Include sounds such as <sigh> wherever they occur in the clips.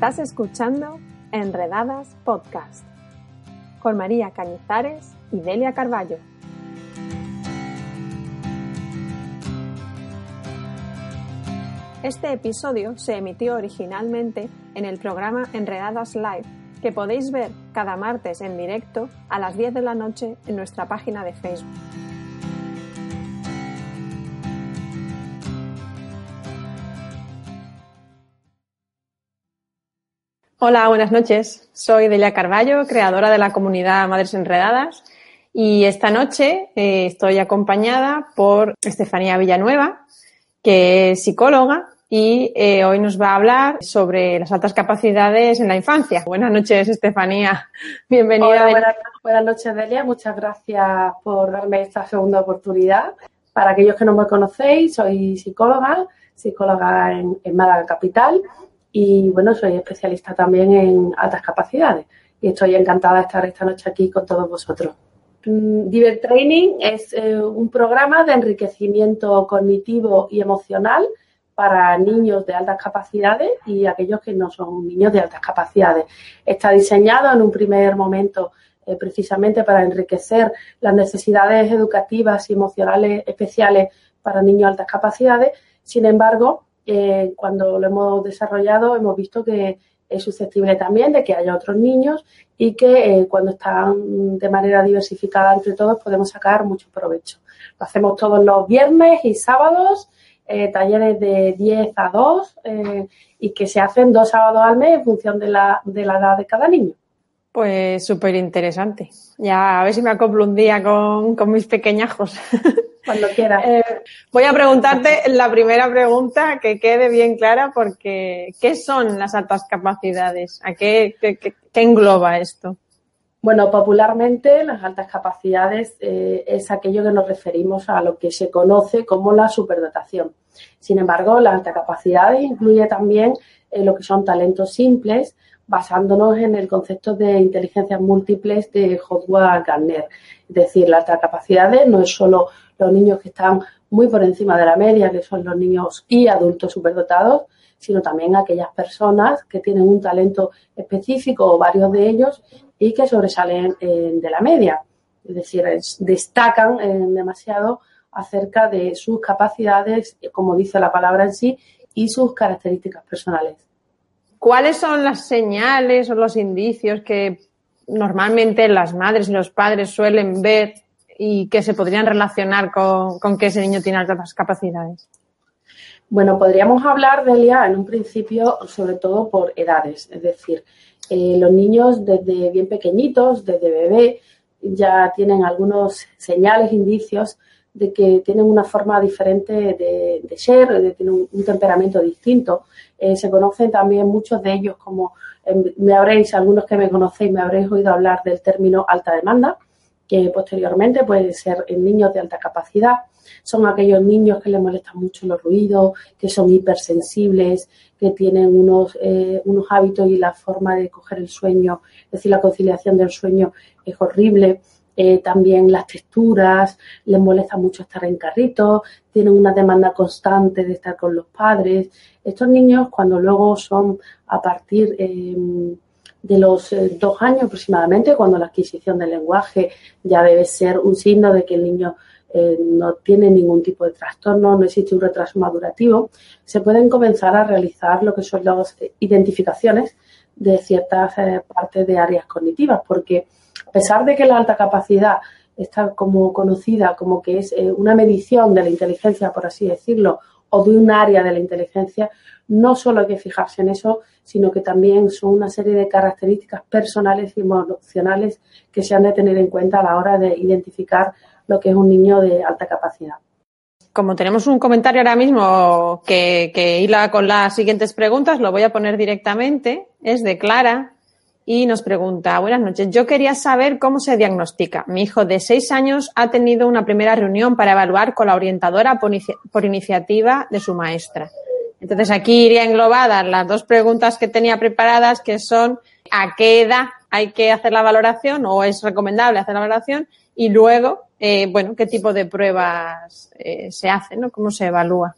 Estás escuchando Enredadas Podcast con María Cañizares y Delia Carballo. Este episodio se emitió originalmente en el programa Enredadas Live, que podéis ver cada martes en directo a las 10 de la noche en nuestra página de Facebook. Hola, buenas noches. Soy Delia Carballo, creadora de la comunidad Madres Enredadas. Y esta noche eh, estoy acompañada por Estefanía Villanueva, que es psicóloga y eh, hoy nos va a hablar sobre las altas capacidades en la infancia. Buenas noches, Estefanía. <laughs> Bienvenida. Buenas, noches, Delia. Muchas gracias por darme esta segunda oportunidad. Para aquellos que no me conocéis, soy psicóloga, psicóloga en, en Málaga Capital y bueno, soy especialista también en altas capacidades y estoy encantada de estar esta noche aquí con todos vosotros. Mm, Diver Training es eh, un programa de enriquecimiento cognitivo y emocional para niños de altas capacidades y aquellos que no son niños de altas capacidades. Está diseñado en un primer momento eh, precisamente para enriquecer las necesidades educativas y emocionales especiales para niños de altas capacidades. Sin embargo, eh, cuando lo hemos desarrollado hemos visto que es susceptible también de que haya otros niños y que eh, cuando están de manera diversificada entre todos podemos sacar mucho provecho. Lo hacemos todos los viernes y sábados, eh, talleres de 10 a 2 y que se hacen dos sábados al mes en función de la, de la edad de cada niño. Pues súper interesante. Ya a ver si me acoplo un día con, con mis pequeñajos. <laughs> Cuando quieras. <laughs> Eh, voy a preguntarte la primera pregunta que quede bien clara porque ¿qué son las altas capacidades? ¿A qué, qué, qué, engloba esto? Bueno, popularmente las altas capacidades eh, es aquello que nos referimos a lo que se conoce como la superdotación. Sin embargo, las altas capacidades incluye también eh, lo que son talentos simples, basándonos en el concepto de inteligencias múltiples de Howard Gardner. Es decir, las altas capacidades no es solo los niños que están muy por encima de la media, que son los niños y adultos superdotados, sino también aquellas personas que tienen un talento específico o varios de ellos y que sobresalen eh, de la media. Es decir, destacan eh, demasiado acerca de sus capacidades, como dice la palabra en sí, y sus características personales. ¿Cuáles son las señales o los indicios que normalmente las madres y los padres suelen ver y que se podrían relacionar con, que ese niño tiene altas capacidades? Bueno, podríamos hablar, de Delia, en un principio, sobre todo por edades. Es decir, eh, los niños desde bien pequeñitos, desde bebé, ya tienen algunos señales, indicios de que tienen una forma diferente de, ser, de tener un, temperamento distinto. Eh, se conocen también muchos de ellos como, eh, me habréis, algunos que me conocéis, me habréis oído hablar del término alta demanda que posteriormente pueden ser en niños de alta capacidad. Son aquellos niños que les molestan mucho los ruidos, que son hipersensibles, que tienen unos, eh, unos hábitos y la forma de coger el sueño, es decir, la conciliación del sueño es horrible. Eh, también las texturas, les molesta mucho estar en carritos, tienen una demanda constante de estar con los padres. Estos niños, cuando luego son a partir eh, de los eh, dos años aproximadamente, cuando la adquisición del lenguaje ya debe ser un signo de que el niño eh, no tiene ningún tipo de trastorno, no existe un retraso madurativo, se pueden comenzar a realizar lo que son las identificaciones de ciertas partes de áreas cognitivas, porque a pesar de que la alta capacidad está como conocida como que es una medición de la inteligencia, por así decirlo, o de un área de la inteligencia, no solo hay que fijarse en eso, sino que también son una serie de características personales y emocionales que se han de tener en cuenta a la hora de identificar lo que es un niño de alta capacidad. Como tenemos un comentario ahora mismo que, que con las siguientes preguntas, lo voy a poner directamente. Es de Clara y nos pregunta, buenas noches, yo quería saber cómo se diagnostica. Mi hijo de seis años ha tenido una primera reunión para evaluar con la orientadora por, iniciativa de su maestra. Entonces aquí iría englobadas las dos preguntas que tenía preparadas, que son a qué edad hay que hacer la valoración o es recomendable hacer la valoración y luego, eh, bueno, qué tipo de pruebas eh, se hacen, ¿no? ¿Cómo se evalúa?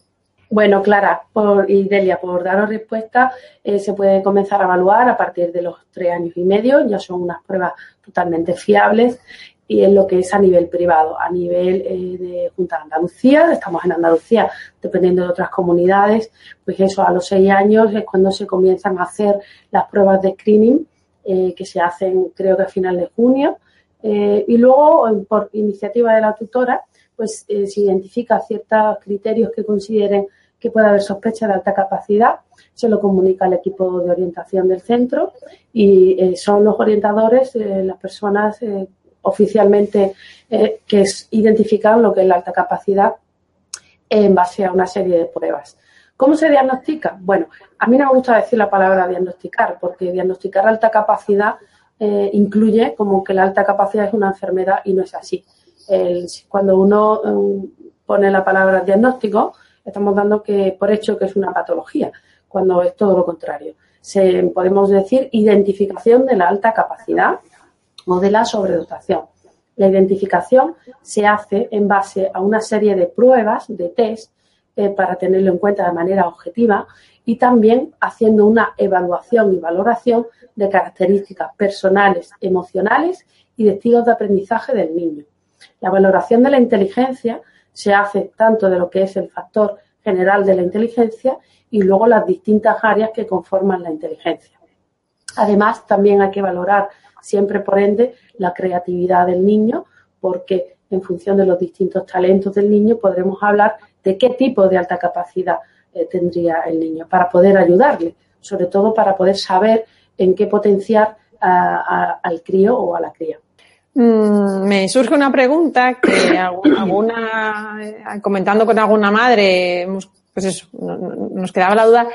Bueno, Clara por, y Delia, por daros respuesta, eh, se puede comenzar a evaluar a partir de los tres años y medio, ya son unas pruebas totalmente fiables y en lo que es a nivel privado, a nivel eh, de Junta de Andalucía, estamos en Andalucía, dependiendo de otras comunidades, pues eso a los seis años es cuando se comienzan a hacer las pruebas de screening eh, que se hacen creo que a final de junio. Y luego por iniciativa de la tutora pues se identifica ciertos criterios que consideren que puede haber sospecha de alta capacidad, se lo comunica al equipo de orientación del centro y eh, son los orientadores, eh, las personas eh, oficialmente que identifican lo que es la alta capacidad en base a una serie de pruebas. ¿Cómo se diagnostica? Bueno, a mí no me gusta decir la palabra diagnosticar, porque diagnosticar alta capacidad incluye como que la alta capacidad es una enfermedad y no es así. cuando uno pone la palabra diagnóstico, estamos dando que por hecho que es una patología, cuando es todo lo contrario. Se, podemos decir identificación de la alta capacidad o de la sobredotación. La identificación se hace en base a una serie de pruebas, de test, eh, para tenerlo en cuenta de manera objetiva y también haciendo una evaluación y valoración de características personales, emocionales y de estilos de aprendizaje del niño. La valoración de la inteligencia se hace tanto de lo que es el factor general de la inteligencia y luego las distintas áreas que conforman la inteligencia. Además, también hay que valorar siempre, por ende, la creatividad del niño, porque en función de los distintos talentos del niño podremos hablar de qué tipo de alta capacidad eh, tendría el niño para poder ayudarle, sobre todo para poder saber en qué potenciar al crío o a la cría. Mm, me surge una pregunta que <coughs> alguna, eh, comentando con alguna madre, pues eso, nos quedaba la duda.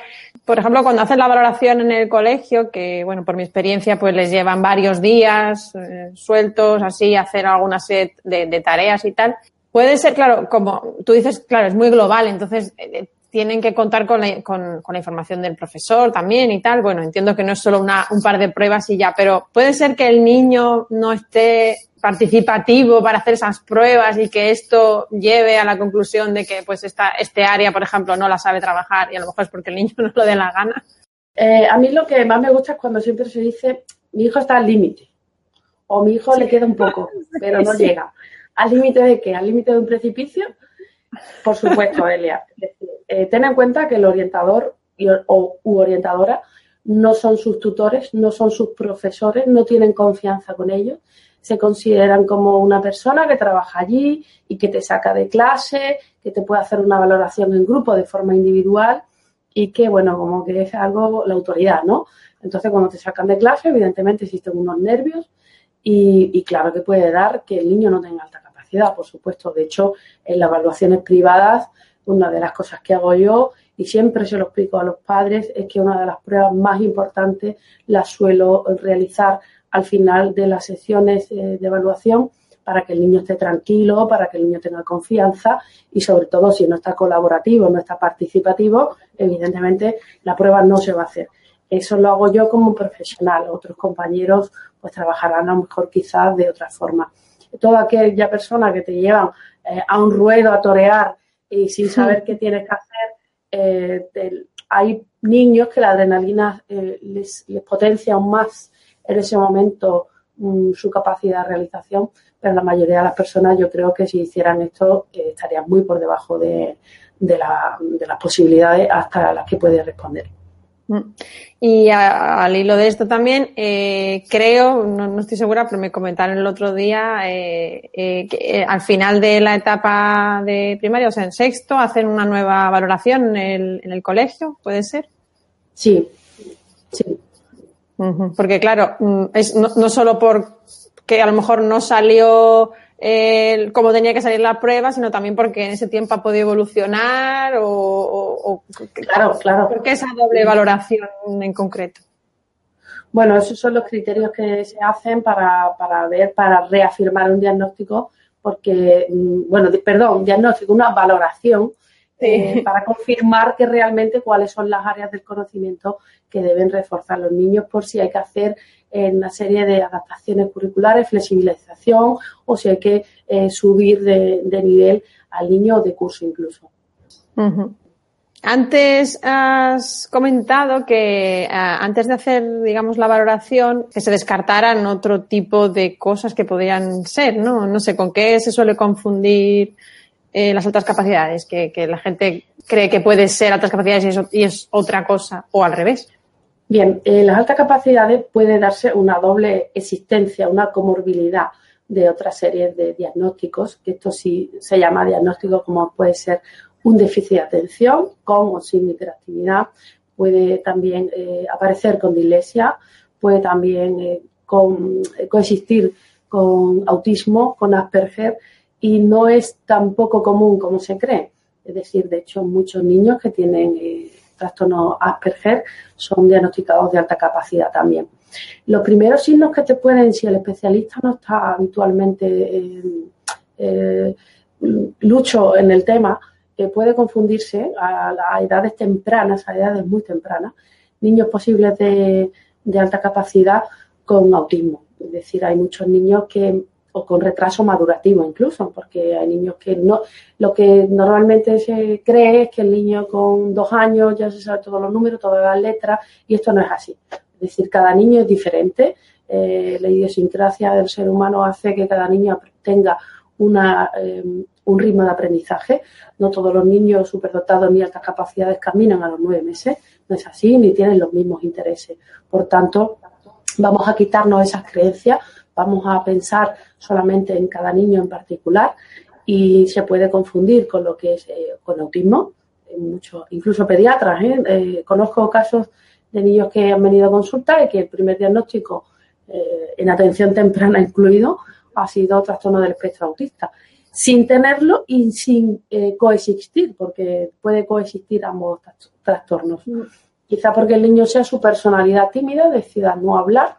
Por ejemplo, cuando hacen la valoración en el colegio, que bueno, por mi experiencia, pues les llevan varios días eh, sueltos, así, hacer alguna set de, tareas y tal. Puede ser, claro, como tú dices, claro, es muy global, entonces eh, tienen que contar con la, con, la, información del profesor también y tal. Bueno, entiendo que no es solo una, un par de pruebas y ya, pero puede ser que el niño no esté participativo para hacer esas pruebas y que esto lleve a la conclusión de que pues esta, este área, por ejemplo, no la sabe trabajar y a lo mejor es porque el niño <laughs> no lo dé la gana. Eh, a mí lo que más me gusta es cuando siempre se dice mi hijo está al límite o mi hijo le queda un poco, <laughs> pero no llega. ¿Al límite de qué? ¿Al límite de un precipicio? Por supuesto, Elia. Eh, ten en cuenta que el orientador o, u orientadora no son sus tutores, no son sus profesores, no tienen confianza con ellos, se consideran como una persona que trabaja allí y que te saca de clase, que te puede hacer una valoración en grupo de forma individual y que, bueno, como que es algo la autoridad, ¿no? Entonces, cuando te sacan de clase, evidentemente existen unos nervios y, y claro que puede dar que el niño no tenga alta por supuesto. De hecho, en las evaluaciones privadas una de las cosas que hago yo y siempre se lo explico a los padres es que una de las pruebas más importantes las suelo realizar al final de las sesiones eh, de evaluación para que el niño esté tranquilo, para que el niño tenga confianza y sobre todo si no está colaborativo, no está participativo, evidentemente la prueba no se va a hacer. Eso lo hago yo como profesional. Otros compañeros pues trabajarán a lo mejor quizás de otra forma. Toda aquella persona que te llevan eh, a un ruedo a torear y sin saber qué tienes que hacer, eh, hay niños que la adrenalina eh, les, potencia aún más en ese momento mm, su capacidad de realización, pero la mayoría de las personas yo creo que si hicieran esto eh, estarían muy por debajo de, de, la, de las posibilidades hasta las que puede responder. Mm. Y al hilo de esto también, eh, creo, no, estoy segura, pero me comentaron el otro día eh, eh, que al final de la etapa de primaria, o sea, en sexto, hacen una nueva valoración en el, en el colegio, ¿puede ser? Sí, sí. Porque claro, mm, es no, no solo por que a lo mejor no salió eh, cómo tenía que salir la prueba, sino también porque en ese tiempo ha podido evolucionar o, claro, claro. ¿Por qué esa doble valoración en concreto? Bueno, esos son los criterios que se hacen para, para ver, para reafirmar un diagnóstico, porque, mm, bueno, perdón, diagnóstico, una valoración eh, para confirmar que realmente cuáles son las áreas del conocimiento que deben reforzar los niños por si hay que hacer eh, una serie de adaptaciones curriculares, flexibilización o si hay que eh, subir de, nivel al niño o de curso incluso. Antes has comentado que antes de hacer, digamos, la valoración, que se descartaran otro tipo de cosas que podrían ser, ¿no? No sé, ¿con qué se suele confundir eh, las altas capacidades? Que, la gente cree que puede ser altas capacidades y es, otra cosa, o al revés. Bien, eh, las altas capacidades puede darse una doble existencia, una comorbilidad de otra serie de diagnósticos, que esto sí se llama diagnóstico como puede ser un déficit de atención con o sin hiperactividad, puede también eh, aparecer con dislexia, puede también eh, coexistir con autismo, con Asperger y no es tan poco común como se cree. Es decir, de hecho, muchos niños que tienen eh, trastorno Asperger son diagnosticados de alta capacidad también. Los primeros signos que te pueden, si el especialista no está habitualmente lucho en el tema, que puede confundirse a, edades tempranas, a edades muy tempranas, niños posibles de, alta capacidad con autismo. Es decir, hay muchos niños que o con retraso madurativo incluso, porque hay niños que no, lo que normalmente se cree es que el niño con dos años ya se sabe todos los números, todas las letras, y esto no es así. Es decir, cada niño es diferente. Eh, la idiosincrasia del ser humano hace que cada niño tenga una, eh, un ritmo de aprendizaje. No todos los niños superdotados ni altas capacidades caminan a los nueve meses. No es así, ni tienen los mismos intereses. Por tanto, vamos a quitarnos esas creencias, vamos a pensar solamente en cada niño en particular y se puede confundir con lo que es eh, con autismo. Muchos, incluso pediatras. ¿eh? ¿eh? conozco casos de niños que han venido a consulta y que el primer diagnóstico en atención temprana <laughs> incluido ha sido trastorno del espectro autista sin tenerlo y sin coexistir, porque puede coexistir ambos trastornos. Mm. Quizá porque el niño sea su personalidad tímida, decida no hablar,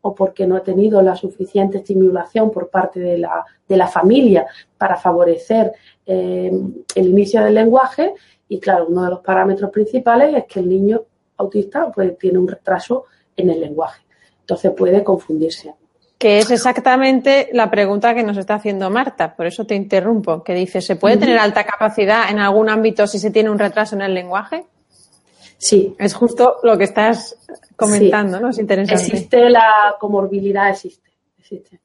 o porque no ha tenido la suficiente estimulación por parte de la, de la familia para favorecer eh, el inicio del lenguaje. Y claro, uno de los parámetros principales es que el niño autista pues, tiene un retraso en el lenguaje. Entonces puede confundirse. Que es exactamente la pregunta que nos está haciendo Marta, por eso te interrumpo, que dice, ¿se puede tener alta capacidad en algún ámbito si se tiene un retraso en el lenguaje? Sí. Es justo lo que estás comentando, ¿no? Es interesante. Existe la comorbilidad, existe, existe.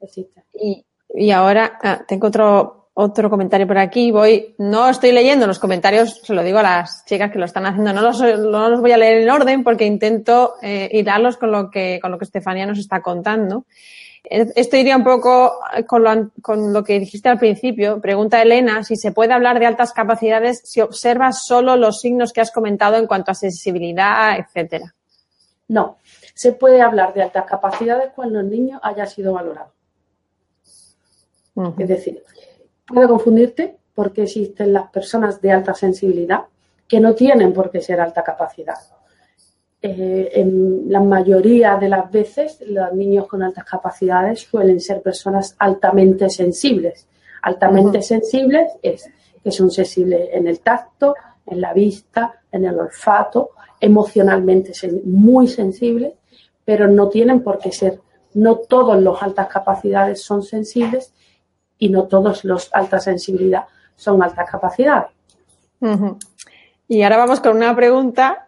existe. Y, y ahora ah, tengo otro, otro comentario por aquí. Voy, no estoy leyendo los comentarios, se lo digo a las chicas que lo están haciendo. No los, no los voy a leer en orden porque intento eh, hilarlos con lo que, con lo que Estefanía nos está contando. Esto iría un poco con lo, con lo que dijiste al principio. Pregunta Elena si se puede hablar de altas capacidades si observas solo los signos que has comentado en cuanto a sensibilidad, etcétera. No, se puede hablar de altas capacidades cuando el niño haya sido valorado. Es decir, puede confundirte porque existen las personas de alta sensibilidad que no tienen por qué ser alta capacidad. Eh, en la mayoría de las veces, los niños con altas capacidades suelen ser personas altamente sensibles. Altamente sensibles es que son sensibles en el tacto, en la vista, en el olfato, emocionalmente muy sensibles, pero no tienen por qué ser. No todos los altas capacidades son sensibles y no todos los alta sensibilidad son altas capacidades. Y ahora vamos con una pregunta,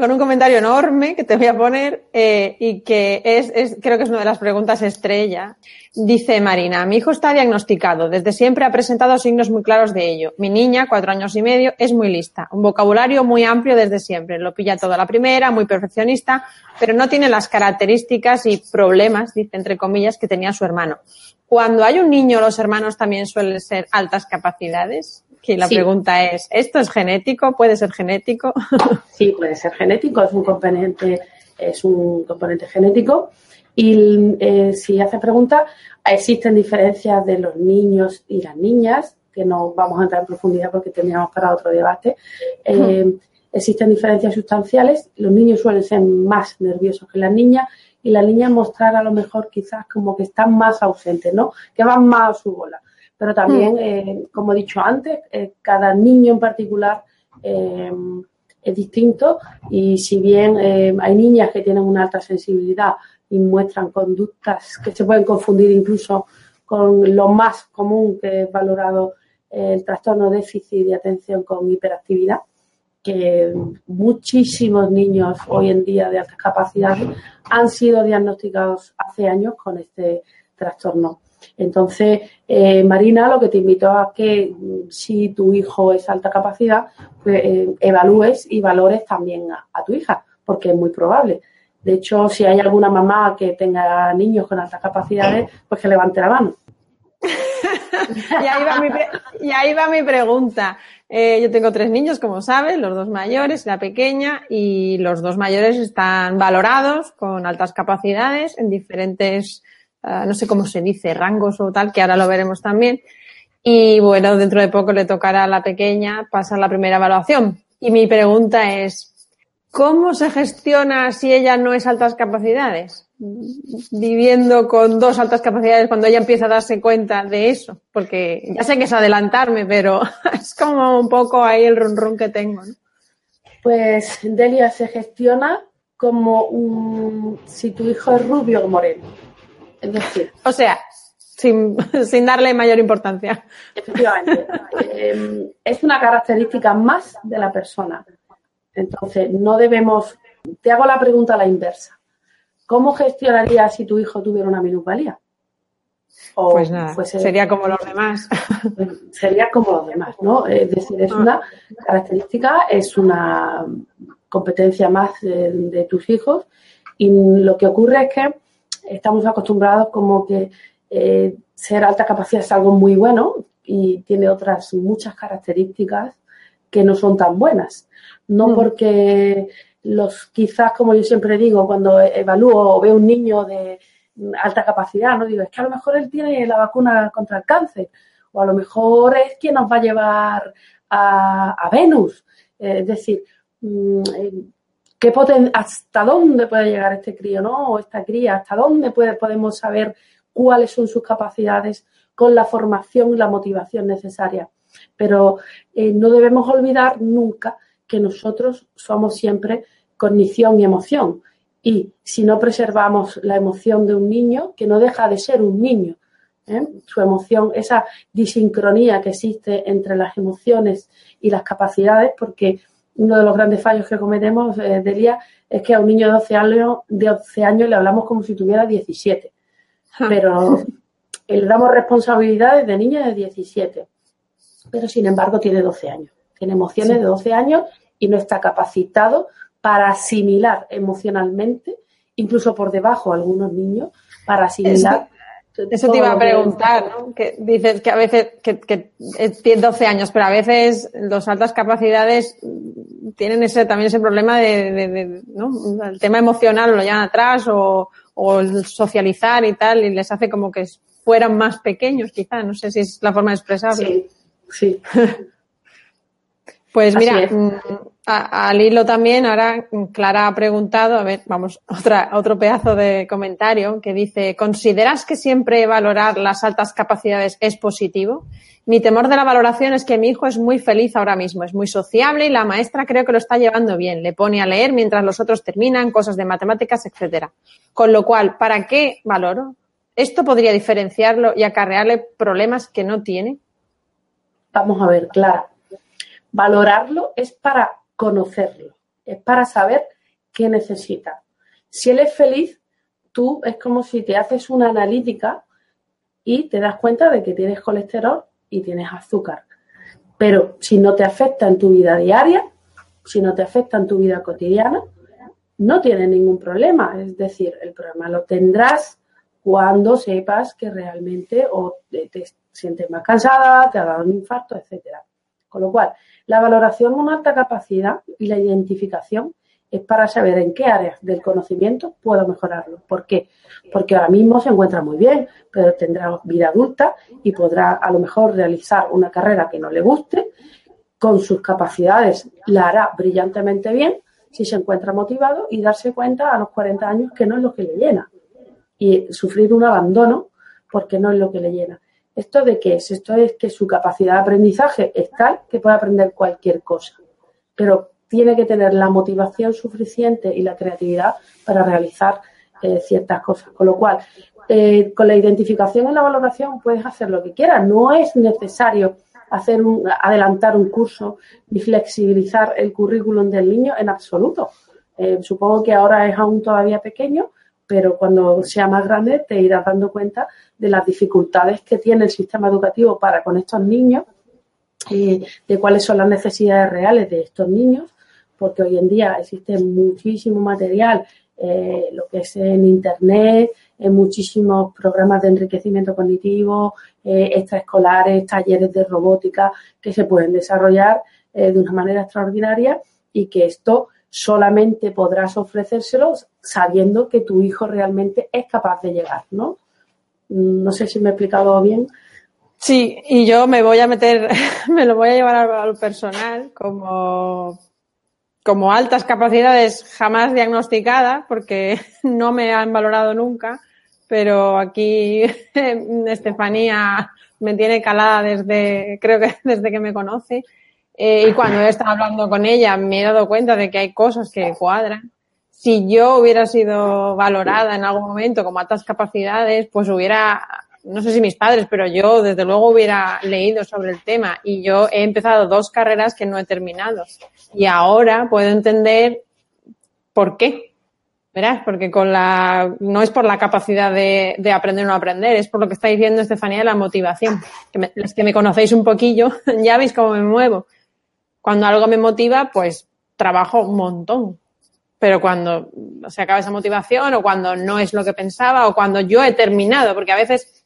con un comentario enorme que te voy a poner eh, y que es, es, creo que es una de las preguntas estrella. Dice Marina, mi hijo está diagnosticado, desde siempre ha presentado signos muy claros de ello. Mi niña, cuatro años y medio, es muy lista, un vocabulario muy amplio desde siempre, lo pilla todo a la primera, muy perfeccionista, pero no tiene las características y problemas, dice entre comillas, que tenía su hermano. Cuando hay un niño, los hermanos también suelen ser altas capacidades. Que la pregunta es, ¿esto es genético? ¿Puede ser genético? <laughs> Sí, puede ser genético, es un componente, es un componente genético Y eh, si hace preguntas, existen diferencias de los niños y las niñas, que no vamos a entrar en profundidad porque tendríamos para otro debate. Eh, existen diferencias sustanciales. Los niños suelen ser más nerviosos que las niñas y las niñas mostrar a lo mejor quizás como que están más ausentes, ¿no? Que van más a su bola. Pero también, eh, como he dicho antes, cada niño en particular es distinto y si bien hay niñas que tienen una alta sensibilidad y muestran conductas que se pueden confundir incluso con lo más común que es valorado el trastorno déficit de atención con hiperactividad, que muchísimos niños hoy en día de altas capacidades han sido diagnosticados hace años con este trastorno. Entonces, eh, Marina, lo que te invito a que mm, si tu hijo es alta capacidad, pues, eh, evalúes y valores también a, tu hija, porque es muy probable. De hecho, si hay alguna mamá que tenga niños con altas capacidades, pues que levante la mano. <laughs> y, ahí va mi pregunta. Eh, yo tengo tres niños, como sabes, los dos mayores, la pequeña, y los dos mayores están valorados con altas capacidades en diferentes, no sé cómo se dice, rangos o tal, que ahora lo veremos también. Y bueno, dentro de poco le tocará a la pequeña pasar la primera evaluación. Y mi pregunta es, ¿Cómo se gestiona si ella no es altas capacidades? Viviendo con dos altas capacidades cuando ella empieza a darse cuenta de eso. Porque ya sé que es adelantarme, pero <laughs> es como un poco ahí el ronron que tengo. Pues Delia se gestiona como un, si tu hijo es rubio o moreno. Es decir. O sea, sin, sin darle mayor importancia. Efectivamente. Eh, es una característica más de la persona. Entonces, no debemos. Te hago la pregunta a la inversa. ¿Cómo gestionarías si tu hijo tuviera una minusvalía? pues nada, sería como los demás. Sería como los demás, ¿no? Es decir, es una característica, es una competencia más de, tus hijos y lo que ocurre es que estamos acostumbrados como que eh, ser alta capacidad es algo muy bueno y tiene otras muchas características que no son tan buenas. No mm. porque los, quizás, como yo siempre digo, cuando evalúo o veo un niño de alta capacidad, no digo, es que a lo mejor él tiene la vacuna contra el cáncer, o a lo mejor es quien nos va a llevar a, Venus. Eh, es decir, mm, ¿qué ¿hasta dónde puede llegar este crío, no? O esta cría, ¿hasta dónde puede, podemos saber cuáles son sus capacidades con la formación y la motivación necesaria? Pero eh, no debemos olvidar nunca que nosotros somos siempre cognición y emoción. Y si no preservamos la emoción de un niño, que no deja de ser un niño, ¿eh? su emoción, esa disincronía que existe entre las emociones y las capacidades, porque uno de los grandes fallos que cometemos, eh, Delia, es que a un niño de 12 años, de 12 años le hablamos como si tuviera 17. Pero <laughs> le damos responsabilidades de niño de 17 pero sin embargo tiene 12 años. Tiene emociones de 12 años y no está capacitado para asimilar emocionalmente, incluso por debajo algunos niños, para asimilar. Eso, te iba a preguntar, ¿no? Que dices que a veces, que, que tiene 12 años, pero a veces las altas capacidades tienen ese, también ese problema de, ¿no? El tema emocional lo llevan atrás o, o el socializar y tal, y les hace como que fueran más pequeños, quizá. No sé si es la forma de expresarlo. Sí. Sí. <laughs> Pues mira, mm, al hilo también, ahora Clara ha preguntado, a ver, vamos, <laughs> otra, otro pedazo de comentario que dice, ¿consideras que siempre valorar las altas capacidades es positivo? Mi temor de la valoración es que mi hijo es muy feliz ahora mismo, es muy sociable y la maestra creo que lo está llevando bien, le pone a leer mientras los otros terminan, cosas de matemáticas, etcétera. Con lo cual, ¿para qué valoro? ¿Esto podría diferenciarlo y acarrearle problemas que no tiene? Vamos a ver, claro. Valorarlo es para conocerlo, es para saber qué necesita. Si él es feliz, tú es como si te haces una analítica y te das cuenta de que tienes colesterol y tienes azúcar. Pero si no te afecta en tu vida diaria, si no te afecta en tu vida cotidiana, no tiene ningún problema. Es decir, el problema lo tendrás cuando sepas que realmente o te, sientes más cansada, te ha dado un infarto, etcétera. Con lo cual, la valoración de una alta capacidad y la identificación es para saber en qué áreas del conocimiento puedo mejorarlo. ¿Por qué? Porque ahora mismo se encuentra muy bien, pero tendrá vida adulta y podrá a lo mejor realizar una carrera que no le guste, con sus capacidades la hará brillantemente bien si se encuentra motivado y darse cuenta a los 40 años que no es lo que le llena y sufrir un abandono porque no es lo que le llena. ¿Esto de qué es? Esto es que su capacidad de aprendizaje es tal que puede aprender cualquier cosa, pero tiene que tener la motivación suficiente y la creatividad para realizar eh, ciertas cosas. Con lo cual, eh, con la identificación y la valoración puedes hacer lo que quieras. No es necesario hacer un, adelantar un curso ni flexibilizar el currículum del niño en absoluto. Eh, supongo que ahora es aún todavía pequeño, pero cuando sea más grande te irás dando cuenta de las dificultades que tiene el sistema educativo para con estos niños, de cuáles son las necesidades reales de estos niños porque hoy en día existe muchísimo material, eh, lo que es en Internet, en muchísimos programas de enriquecimiento cognitivo, eh, extraescolares, talleres de robótica que se pueden desarrollar eh, de una manera extraordinaria y que esto solamente podrás ofrecérselo sabiendo que tu hijo realmente es capaz de llegar, ¿no? No sé si me he explicado bien. Sí, y yo me voy a meter, <laughs> me lo voy a llevar al personal como como altas capacidades jamás diagnosticadas, porque <laughs> no me han valorado nunca, pero aquí <laughs> Estefanía me tiene calada desde, creo que desde que me conoce. Eh, y cuando he estado hablando con ella me he dado cuenta de que hay cosas que cuadran. Si yo hubiera sido valorada en algún momento como altas capacidades, pues hubiera no sé si mis padres, pero yo desde luego hubiera leído sobre el tema y yo he empezado dos carreras que no he terminado y ahora puedo entender por qué. Verás, porque con la, no es por la capacidad de, de aprender o no aprender, es por lo que está diciendo Estefanía de la motivación. Que los que me conocéis un poquillo, <laughs> ya veis cómo me muevo. Cuando algo me motiva, pues trabajo un montón pero cuando se acaba esa motivación o cuando no es lo que pensaba o cuando yo he terminado, porque a veces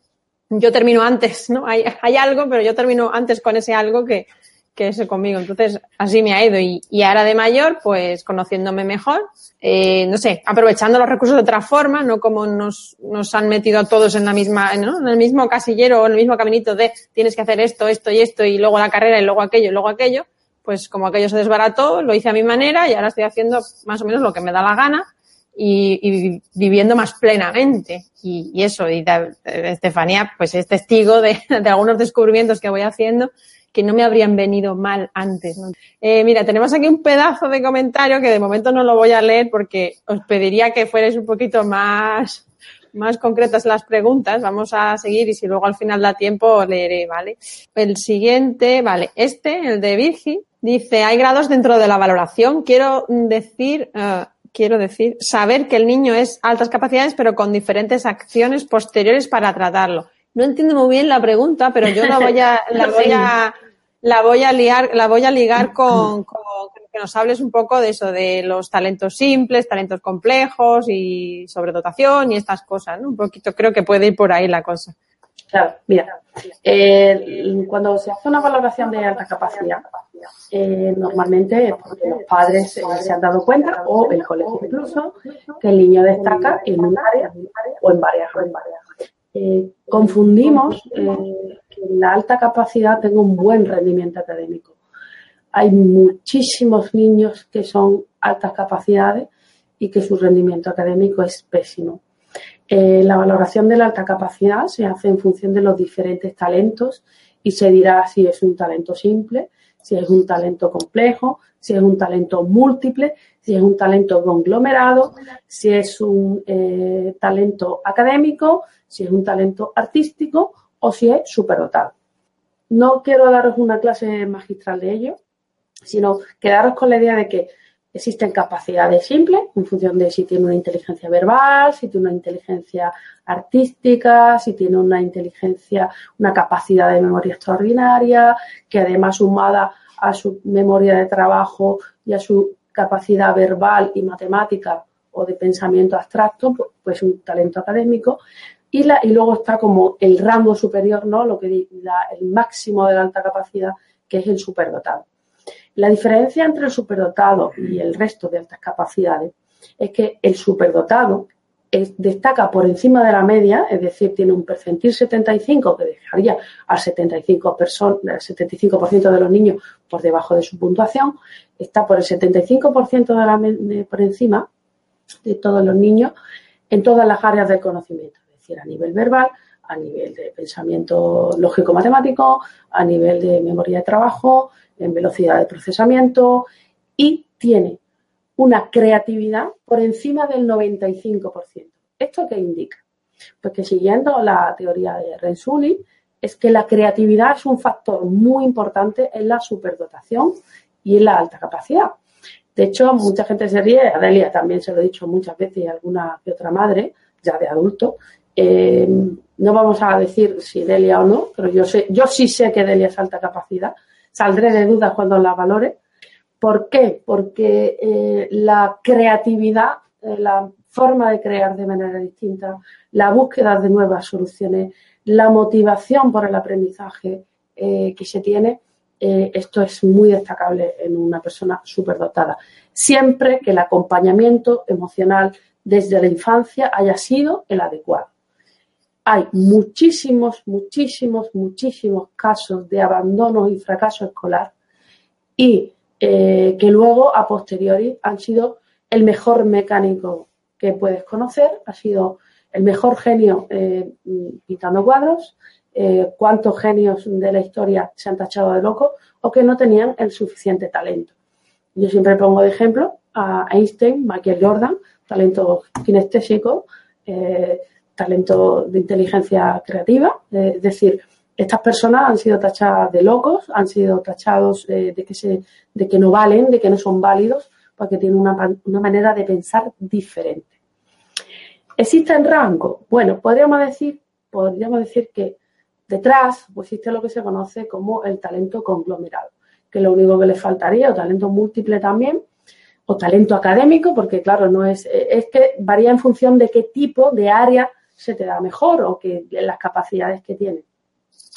yo termino antes, ¿no? Hay, hay algo, pero yo termino antes con ese algo que, que ese conmigo. Entonces, así me ha ido. Y, y ahora de mayor, pues conociéndome mejor, eh, no sé, aprovechando los recursos de otra forma, no como nos, nos han metido a todos en la misma, ¿no? En el mismo casillero o en el mismo caminito de tienes que hacer esto, esto y esto, y luego la carrera, y luego aquello, y luego aquello. Pues como aquello se desbarató, lo hice a mi manera y ahora estoy haciendo más o menos lo que me da la gana y, y viviendo más plenamente. Y, y eso, y Estefanía, pues es testigo de, <laughs> de, algunos descubrimientos que voy haciendo que no me habrían venido mal antes. Eh, mira, tenemos aquí un pedazo de comentario que de momento no lo voy a leer porque os pediría que fuerais un poquito más, más concretas las preguntas. Vamos a seguir y si luego al final da tiempo leeré, ¿vale? El siguiente, vale, este, el de Virgi, dice, hay grados dentro de la valoración. Quiero decir, uh, quiero decir, saber que el niño es altas capacidades, pero con diferentes acciones posteriores para tratarlo. No entiendo muy bien la pregunta, pero yo la voy a, <laughs> la voy a, la voy a liar, la voy a ligar con, con, que nos hables un poco de eso, de los talentos simples, talentos complejos y sobredotación y estas cosas, ¿no? Un poquito creo que puede ir por ahí la cosa. Claro, mira, eh, cuando se hace una valoración de alta capacidad, eh, normalmente porque los padres se han dado cuenta, o el colegio incluso, que el niño destaca en un área o en varias. O en varias. Eh, confundimos eh, que la alta capacidad tenga un buen rendimiento académico. Hay muchísimos niños que son altas capacidades y que su rendimiento académico es pésimo. Eh, la valoración de la alta capacidad se hace en función de los diferentes talentos y se dirá si es un talento simple, si es un talento complejo, si es un talento múltiple, si es un talento conglomerado, si es un eh, talento académico, si es un talento artístico o si es superdotado. No quiero daros una clase magistral de ello, sino quedaros con la idea de que existen capacidades simples en función de si tiene una inteligencia verbal, si tiene una inteligencia artística, si tiene una inteligencia, una capacidad de memoria extraordinaria, que además sumada a su memoria de trabajo y a su capacidad verbal y matemática o de pensamiento abstracto, pues, pues un talento académico. Y, la, y luego está como el rango superior, ¿no? Lo que la, el máximo de la alta capacidad, que es el superdotado. La diferencia entre el superdotado y el resto de altas capacidades es que el superdotado destaca por encima de la media, es decir, tiene un percentil 75 que dejaría al 75%, 75 de los niños por debajo de su puntuación, está por el 75% de la, por encima de todos los niños en todas las áreas del conocimiento, es decir, a nivel verbal, a nivel de pensamiento lógico-matemático, a nivel de memoria de trabajo, en velocidad de procesamiento y tiene una creatividad por encima del 95%. ¿Esto qué indica? Pues que siguiendo la teoría de Renzulli, es que la creatividad es un factor muy importante en la superdotación y en la alta capacidad. De hecho, mucha gente se ríe, Adelia también se lo he dicho muchas veces y alguna que otra madre, ya de adulto, eh, no vamos a decir si Delia o no, pero yo sé, yo sí sé que Delia es alta capacidad. Saldré de dudas cuando la valore. ¿Por qué? Porque eh, la creatividad, eh, la forma de crear de manera distinta, la búsqueda de nuevas soluciones, la motivación por el aprendizaje que se tiene, esto es muy destacable en una persona superdotada. Siempre que el acompañamiento emocional desde la infancia haya sido el adecuado hay muchísimos, muchísimos, muchísimos casos de abandono y fracaso escolar y eh, que luego a posteriori han sido el mejor mecánico que puedes conocer, ha sido el mejor genio eh, pintando cuadros, eh, cuántos genios de la historia se han tachado de loco o que no tenían el suficiente talento. Yo siempre pongo de ejemplo a Einstein, Michael Jordan, talento kinestésico, talento de inteligencia creativa, es decir, estas personas han sido tachadas de locos, han sido tachados de, que, se, de que no valen, de que no son válidos, porque tienen una, una manera de pensar diferente. ¿Existe el rango? Bueno, podríamos decir, podríamos decir que detrás pues, existe lo que se conoce como el talento conglomerado, que lo único que le faltaría, o talento múltiple también, o talento académico, porque claro, no es, es que varía en función de qué tipo de área se te da mejor o que las capacidades que tienes.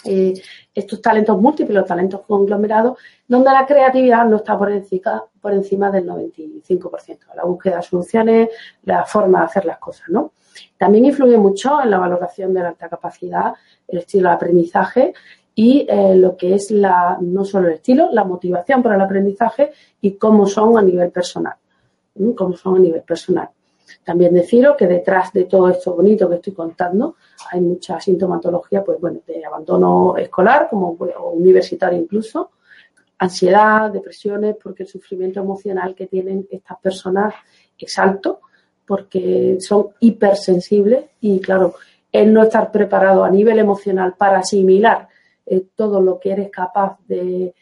Eh, estos talentos múltiples, los talentos conglomerados, donde la creatividad no está por encima, por encima del 95%. La búsqueda de soluciones, la forma de hacer las cosas, ¿no? También influye mucho en la valoración de la alta capacidad, el estilo de aprendizaje y eh, lo que es la, no solo el estilo, la motivación para el aprendizaje y cómo son a nivel personal. Cómo son a nivel personal. También deciros que detrás de todo esto bonito que estoy contando hay mucha sintomatología, pues bueno, de abandono escolar, como universitario incluso, ansiedad, depresiones, porque el sufrimiento emocional que tienen estas personas es alto, porque son hipersensibles y claro, el no estar preparado a nivel emocional para asimilar eh, todo lo que eres capaz de,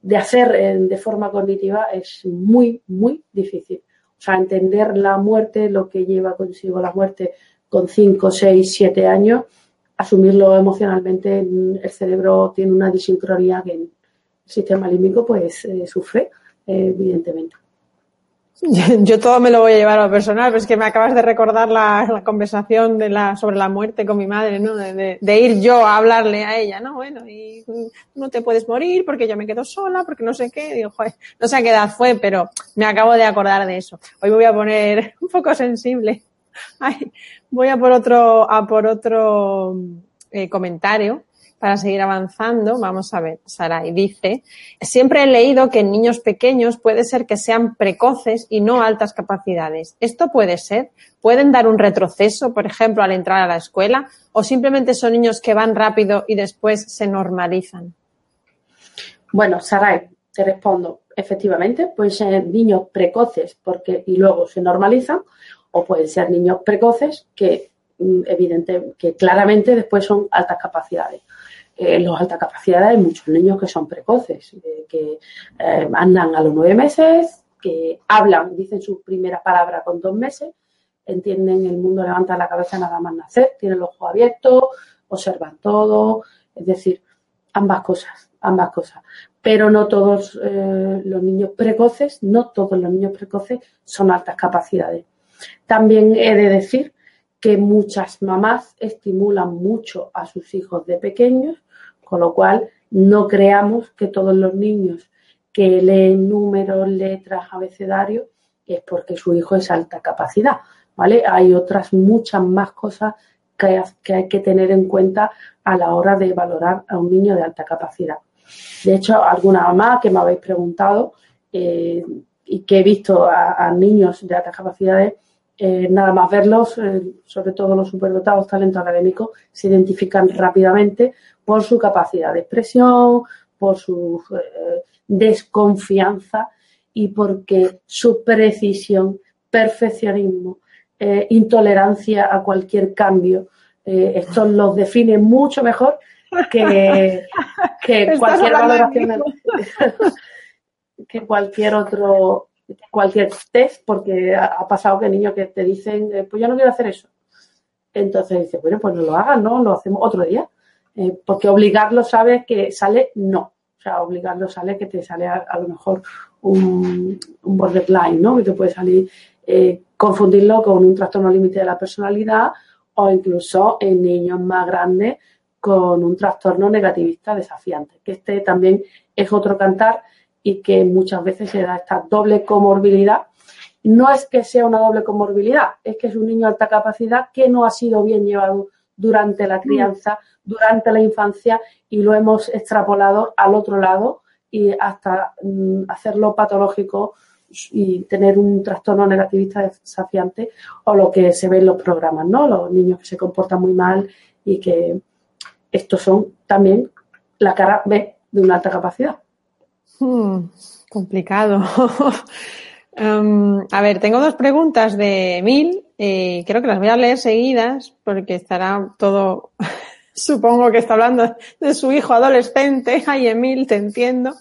de hacer eh, de forma cognitiva es muy, muy difícil. O sea, entender la muerte, lo que lleva consigo la muerte con 5, 6, 7 años, asumirlo emocionalmente, el cerebro tiene una disincronía que el sistema límbico pues eh, sufre, eh, evidentemente. <laughs> Yo todo me lo voy a llevar a lo personal, pero es que me acabas de recordar la, conversación de la, sobre la muerte con mi madre, ¿no? De, ir yo a hablarle a ella, ¿no? Bueno, y no te puedes morir porque yo me quedo sola, porque no sé qué. Digo, joder, no sé a qué edad fue, pero me acabo de acordar de eso. Hoy me voy a poner <laughs> un poco sensible. Ay, voy a por otro, a por otro eh, comentario para seguir avanzando, vamos a ver, Sarai dice, siempre he leído que en niños pequeños puede ser que sean precoces y no altas capacidades. ¿Esto puede ser? ¿Pueden dar un retroceso, por ejemplo, al entrar a la escuela? ¿O simplemente son niños que van rápido y después se normalizan? Bueno, Sarai, te respondo. Efectivamente, pueden ser niños precoces porque y luego se normalizan, o pueden ser niños precoces que mm, evidente que claramente después son altas capacidades en los alta capacidad hay muchos niños que son precoces, eh, que eh, andan a los nueve meses, que hablan, dicen su primera palabra con dos meses, entienden el mundo, levantan la cabeza nada más nacer, tienen los ojos abiertos, observan todo, es decir, ambas cosas, ambas cosas. Pero no todos eh, los niños precoces, no todos los niños precoces son altas capacidades. También he de decir que muchas mamás estimulan mucho a sus hijos de pequeños, con lo cual no creamos que todos los niños que leen números, letras, abecedario, es porque su hijo es alta capacidad, ¿vale? Hay otras muchas más cosas que, hay que tener en cuenta a la hora de valorar a un niño de alta capacidad. De hecho, alguna más que me habéis preguntado eh, y que he visto a, niños de altas capacidades, eh, nada más verlos, eh, sobre todo los superdotados, talentos académicos, se identifican rápidamente por su capacidad de expresión, por su desconfianza y porque su precisión, perfeccionismo, eh, intolerancia a cualquier cambio, eh, esto los define mucho mejor que, <laughs> cualquier valoración, <laughs> que cualquier otro, cualquier test, porque ha, pasado que niños que te dicen, eh, pues yo no quiero hacer eso. Entonces dice, bueno, pues no lo hagan, ¿no? Lo hacemos otro día. porque obligarlo sabes que sale no. O sea, obligarlo sale que te sale a, lo mejor un, borderline, ¿no? Que te puede salir, eh, confundirlo con un trastorno límite de la personalidad o incluso en niños más grandes con un trastorno negativista desafiante, que este también es otro cantar y que muchas veces se da esta doble comorbilidad. No es que sea una doble comorbilidad, es que es un niño de alta capacidad que no ha sido bien llevado durante la crianza, durante la infancia y lo hemos extrapolado al otro lado y hasta mm, hacerlo patológico y tener un trastorno negativista desafiante o lo que se ve en los programas, ¿no? Los niños que se comportan muy mal y que estos son también la cara B de una alta capacidad. Hmm, complicado. <laughs> Em, a ver, tengo dos preguntas de Emil. Eh, creo que las voy a leer seguidas porque estará todo <laughs> Supongo que está hablando de su hijo adolescente. <laughs> Ay, Emil, te entiendo.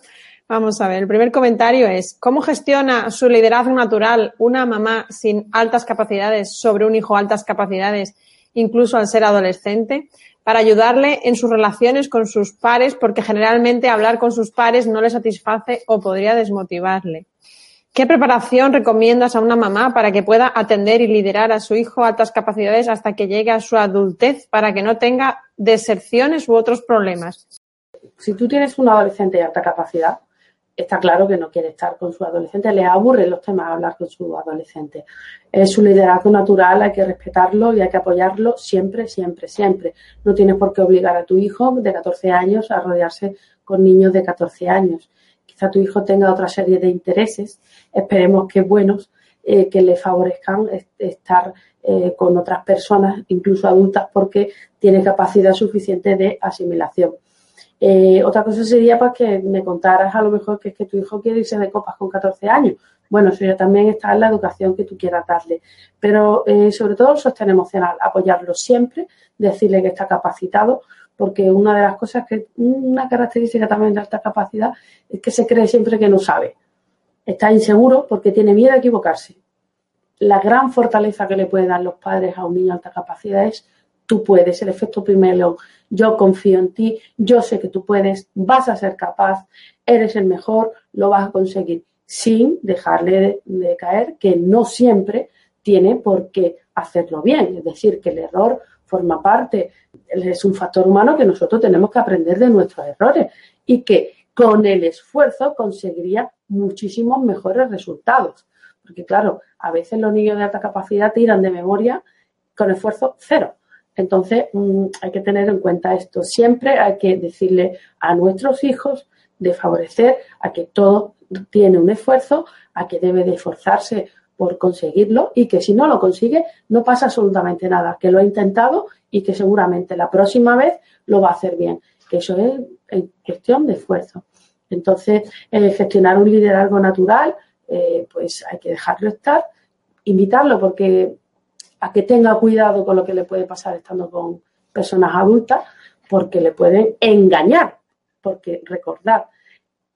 Vamos a ver, el primer comentario es, ¿cómo gestiona su liderazgo natural una mamá sin altas capacidades sobre un hijo altas capacidades, incluso al ser adolescente, para ayudarle en sus relaciones con sus pares, porque generalmente hablar con sus pares no le satisface o podría desmotivarle? ¿Qué preparación recomiendas a una mamá para que pueda atender y liderar a su hijo a altas capacidades hasta que llegue a su adultez para que no tenga deserciones u otros problemas? Si tú tienes un adolescente de alta capacidad, está claro que no quiere estar con su adolescente, le aburren los temas hablar con su adolescente. Es su liderazgo natural, hay que respetarlo y hay que apoyarlo siempre, siempre, siempre. No tienes por qué obligar a tu hijo de 14 años a rodearse con niños de 14 años tu hijo tenga otra serie de intereses, esperemos que buenos, eh, que le favorezcan estar eh, con otras personas, incluso adultas, porque tiene capacidad suficiente de asimilación. Eh, otra cosa sería pues, que me contaras a lo mejor que es que tu hijo quiere irse de copas con 14 años. Bueno, eso ya también está en la educación que tú quieras darle. Pero sobre todo el sostén emocional, apoyarlo siempre, decirle que está capacitado, porque una de las cosas que, una característica también de alta capacidad es que se cree siempre que no sabe. Está inseguro porque tiene miedo a equivocarse. La gran fortaleza que le pueden dar los padres a un niño de alta capacidad es tú puedes, el efecto primero, yo confío en ti, yo sé que tú puedes, vas a ser capaz, eres el mejor, lo vas a conseguir, sin dejarle de caer que no siempre tiene por qué hacerlo bien. Es decir, que el error forma parte, es un factor humano que nosotros tenemos que aprender de nuestros errores y que con el esfuerzo conseguiría muchísimos mejores resultados. Porque claro, a veces los niños de alta capacidad tiran de memoria con esfuerzo cero. Entonces, mm, hay que tener en cuenta esto. Siempre hay que decirle a nuestros hijos de favorecer a que todo tiene un esfuerzo, a que debe de esforzarse por conseguirlo y que si no lo consigue no pasa absolutamente nada, que lo ha intentado y que seguramente la próxima vez lo va a hacer bien, que eso es cuestión de esfuerzo. Entonces, eh, gestionar un liderazgo natural, eh, pues hay que dejarlo estar, invitarlo porque a que tenga cuidado con lo que le puede pasar estando con personas adultas, porque le pueden engañar, porque recordad,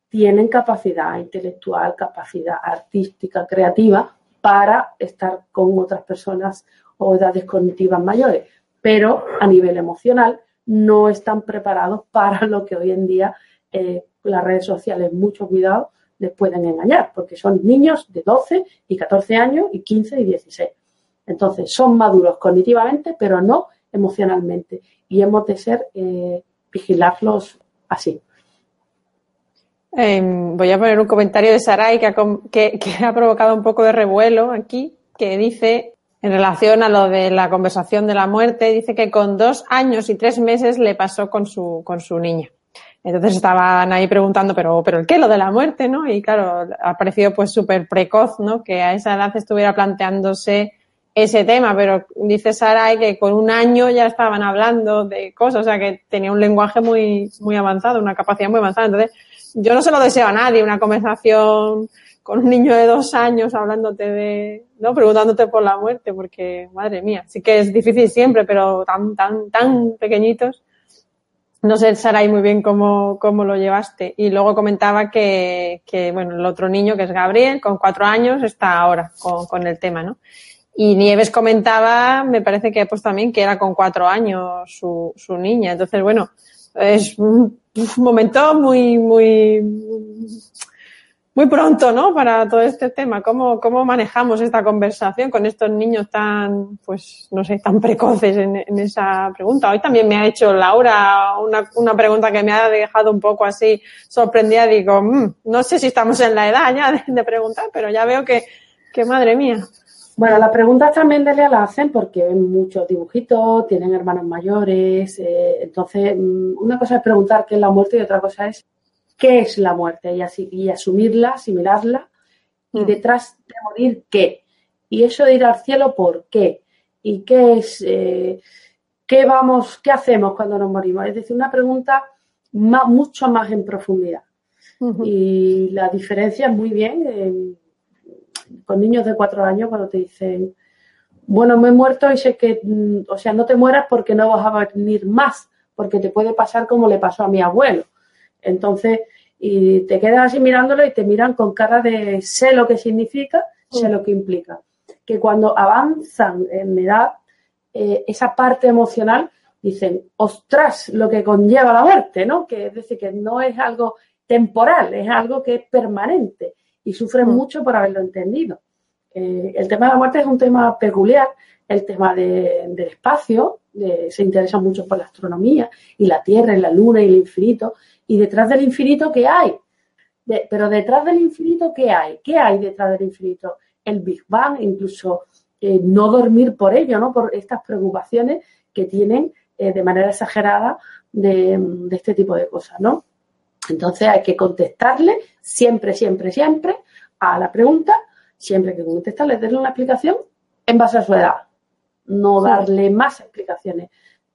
tienen capacidad intelectual, capacidad artística, creativa, para estar con otras personas o edades cognitivas mayores, pero a nivel emocional no están preparados <laughs> para lo que hoy en día eh, las redes sociales, mucho cuidado, les pueden engañar, porque son niños de 12 y 14 años y 15 y 16. Entonces, son maduros cognitivamente, pero no emocionalmente. Y hemos de ser, eh, vigilarlos así. Em, voy a poner un comentario de Sarai que ha, que, ha provocado un poco de revuelo aquí, que dice, en relación a lo de la conversación de la muerte, dice que con dos años y tres meses le pasó con su, con su niña. Entonces estaban ahí preguntando, pero, pero ¿el qué? Lo de la muerte, ¿no? Y claro, ha parecido pues súper precoz, ¿no? Que a esa edad estuviera planteándose ese tema, pero dice Sarai que con un año ya estaban hablando de cosas, o sea que tenía un lenguaje muy, muy avanzado, una capacidad muy avanzada. Entonces, yo no se lo deseo a nadie, una conversación con un niño de dos años hablándote de, ¿no? Preguntándote por la muerte, porque, madre mía, sí que es difícil siempre, pero tan, tan, tan pequeñitos. No sé, Sarai, muy bien cómo, cómo lo llevaste. Y luego comentaba que, que, bueno, el otro niño, que es Gabriel, con cuatro años, está ahora con, con el tema, ¿no? Y Nieves comentaba, me parece que pues también que era con cuatro años su, su niña. Entonces, bueno, es un momento muy, muy, muy pronto, ¿no? Para todo este tema. ¿Cómo, cómo manejamos esta conversación con estos niños tan, pues, no sé, tan precoces en, en esa pregunta? Hoy también me ha hecho Laura una, una, pregunta que me ha dejado un poco así sorprendida. Digo, mmm, no sé si estamos en la edad ya de, de preguntar, pero ya veo que, que madre mía. Bueno, las preguntas también de las hacen porque ven muchos dibujitos, tienen hermanos mayores. Eh, entonces, mm, una cosa es preguntar qué es la muerte y otra cosa es qué es la muerte y, así, y asumirla, asimilarla. Y mm. detrás de morir, ¿qué? Y eso de ir al cielo, ¿por qué? ¿Y qué es? Eh, ¿Qué vamos, qué hacemos cuando nos morimos? Es decir, una pregunta mucho más en profundidad. Y la diferencia es muy bien con niños de cuatro años cuando te dicen, bueno, me he muerto y sé que, mm, o sea, no te mueras porque no vas a venir más, porque te puede pasar como le pasó a mi abuelo. Entonces, y te quedas así mirándolo y te miran con cara de sé lo que significa, sé lo que implica. Que cuando avanzan en edad, eh, esa parte emocional, dicen, ostras, lo que conlleva la muerte, ¿no? Que es decir, que no es algo temporal, es algo que es permanente y sufren mm. mucho por haberlo entendido. Eh, el tema de la muerte es un tema peculiar, el tema del espacio, se interesa mucho por la astronomía y la Tierra y la Luna y el infinito. Y detrás del infinito, ¿qué hay? pero detrás del infinito, ¿qué hay? ¿Qué hay detrás del infinito? El Big Bang, incluso eh, no dormir por ello, ¿no? Por estas preocupaciones que tienen eh, de manera exagerada de, de, este tipo de cosas, ¿no? Entonces hay que contestarle siempre, siempre, siempre a la pregunta, siempre que contestarle, darle una explicación en base a su edad. No darle más explicaciones,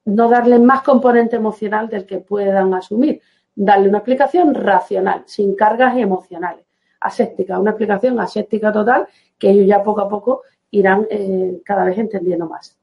no darle más componente emocional del que puedan asumir. Darle una explicación racional, sin cargas emocionales. Aséptica, una explicación aséptica total que ellos ya poco a poco irán eh, cada vez entendiendo más.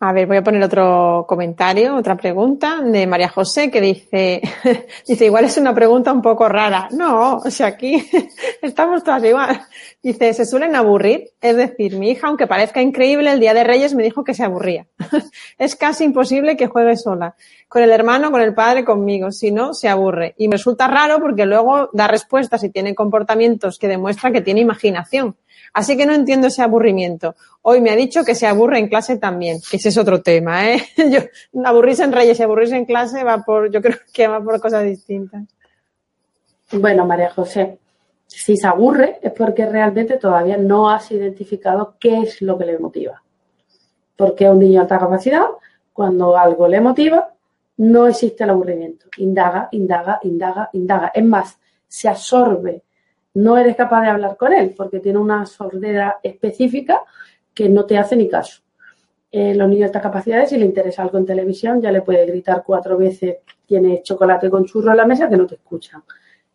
A ver, voy a poner otro comentario, otra pregunta de María José que dice, <laughs> dice, igual es una pregunta un poco rara. No, o sea, aquí <laughs> estamos todas igual. Dice, ¿se suelen aburrir? Es decir, mi hija, aunque parezca increíble, el día de Reyes me dijo que se aburría. <laughs> es casi imposible que juegue sola. Con el hermano, con el padre, conmigo. Si no, se aburre. Y me resulta raro porque luego da respuestas y tiene comportamientos que demuestran que tiene imaginación. Así que no entiendo ese aburrimiento. Hoy me ha dicho que se aburre en clase también, que ese es otro tema, ¿eh? <laughs> Yo, aburrirse en Reyes y aburrirse en clase va por, yo creo que va por cosas distintas. Bueno, María José, si se aburre es porque realmente todavía no has identificado qué es lo que le motiva. Porque un niño de alta capacidad, cuando algo le motiva, no existe el aburrimiento. Indaga, indaga, indaga, indaga. Es más, se absorbe no eres capaz de hablar con él porque tiene una sordera específica que no te hace ni caso. Eh, los niños de estas capacidades, si le interesa algo en televisión, ya le puede gritar cuatro veces, tiene chocolate con churro en la mesa que no te escuchan.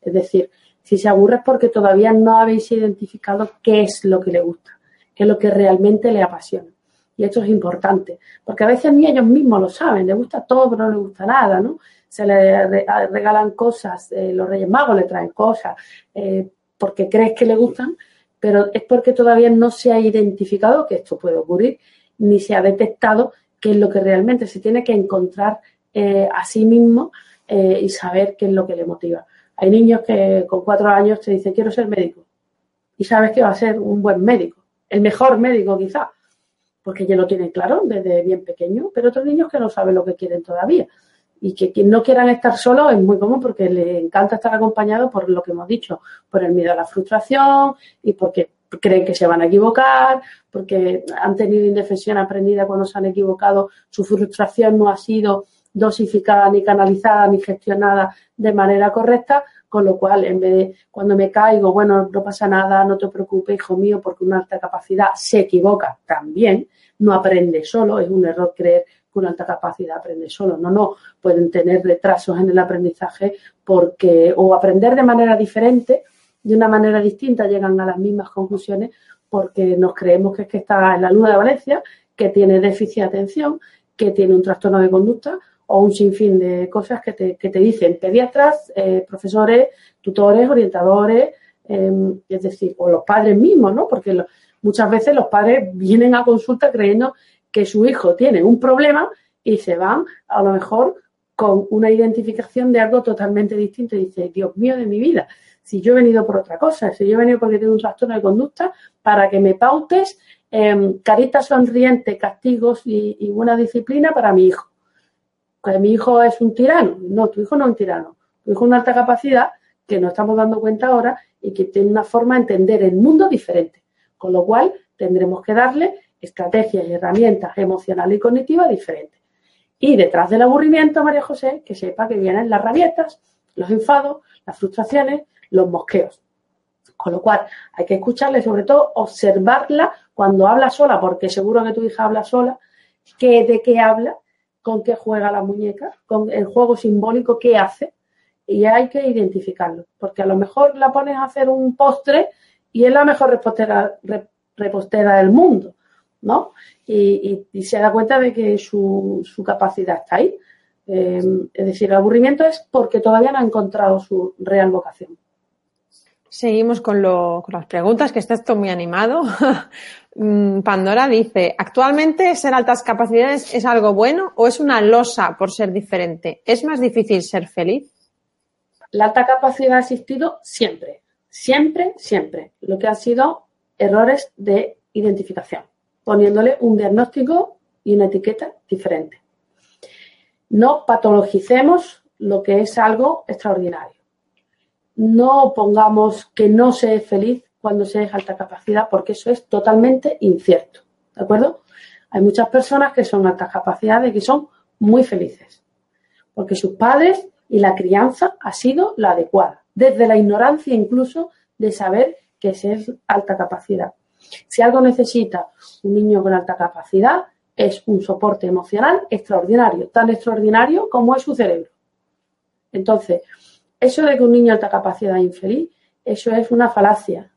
Es decir, si se aburre es porque todavía no habéis identificado qué es lo que le gusta, qué es lo que realmente le apasiona. Y esto es importante, porque a veces ni ellos mismos lo saben, le gusta todo, pero no le gusta nada, ¿no? Se le regalan cosas, eh, los Reyes Magos le traen cosas, eh, porque crees que le gustan, pero es porque todavía no se ha identificado que esto puede ocurrir, ni se ha detectado qué es lo que realmente se tiene que encontrar eh, a sí mismo eh, y saber qué es lo que le motiva. Hay niños que con cuatro años te dicen quiero ser médico y sabes que va a ser un buen médico, el mejor médico quizá, porque ya lo tienen claro desde bien pequeño, pero otros niños que no saben lo que quieren todavía. Y que no quieran estar solo es muy común porque le encanta estar acompañado por lo que hemos dicho, por el miedo a la frustración y porque creen que se van a equivocar, porque han tenido indefensión aprendida cuando se han equivocado, su frustración no ha sido dosificada, ni canalizada, ni gestionada de manera correcta, con lo cual, en vez de cuando me caigo, bueno, no pasa nada, no te preocupes, hijo mío, porque una alta capacidad se equivoca también, no aprende solo, es un error creer una alta capacidad aprende solo. No, no, pueden tener retrasos en el aprendizaje porque, o aprender de manera diferente, de una manera distinta, llegan a las mismas conclusiones porque nos creemos que es que está en la luna de Valencia, que tiene déficit de atención, que tiene un trastorno de conducta o un sinfín de cosas que te, que te dicen pediatras, eh, profesores, tutores, orientadores, em, es decir, o los padres mismos, ¿no? Porque muchas veces los padres vienen a consulta creyendo que su hijo tiene un problema y se van a lo mejor con una identificación de algo totalmente distinto y dice, Dios mío de mi vida, si yo he venido por otra cosa, si yo he venido porque tengo un trastorno de conducta, para que me pautes eh, caritas sonrientes, castigos y, y buena disciplina para mi hijo que mi hijo es un tirano. No, tu hijo no es un tirano. Tu hijo es una alta capacidad que nos estamos dando cuenta ahora y que tiene una forma de entender el mundo diferente. Con lo cual, tendremos que darle estrategias y herramientas emocionales y cognitivas diferentes. Y detrás del aburrimiento, María José, que sepa que vienen las rabietas, los enfados, las frustraciones, los mosqueos. Con lo cual, hay que escucharle, sobre todo observarla cuando habla sola, porque seguro que tu hija habla sola, que de qué habla con qué juega la muñeca, con el juego simbólico, qué hace, y hay que identificarlo, porque a lo mejor la pones a hacer un postre y es la mejor repostera, repostera del mundo, ¿no? Y, se da cuenta de que su, capacidad está ahí. Eh, es decir, el aburrimiento es porque todavía no ha encontrado su real vocación. Seguimos con, lo, con las preguntas, que está esto muy animado. <laughs> Mm, Pandora dice, ¿actualmente ser altas capacidades es algo bueno o es una losa por ser diferente? ¿Es más difícil ser feliz? La alta capacidad ha existido siempre, siempre, siempre. Lo que han sido errores de identificación, poniéndole un diagnóstico y una etiqueta diferente. No patologicemos lo que es algo extraordinario no pongamos que no se es feliz cuando se es alta capacidad, porque eso es totalmente incierto. ¿De acuerdo? Hay muchas personas que son altas capacidades y que son muy felices, porque sus padres y la crianza ha sido la adecuada, desde la ignorancia incluso de saber que es alta capacidad. Si algo necesita un niño con alta capacidad, es un soporte emocional extraordinario, tan extraordinario como es su cerebro. Entonces, eso de que un niño de alta capacidad es infeliz, eso es una falacia.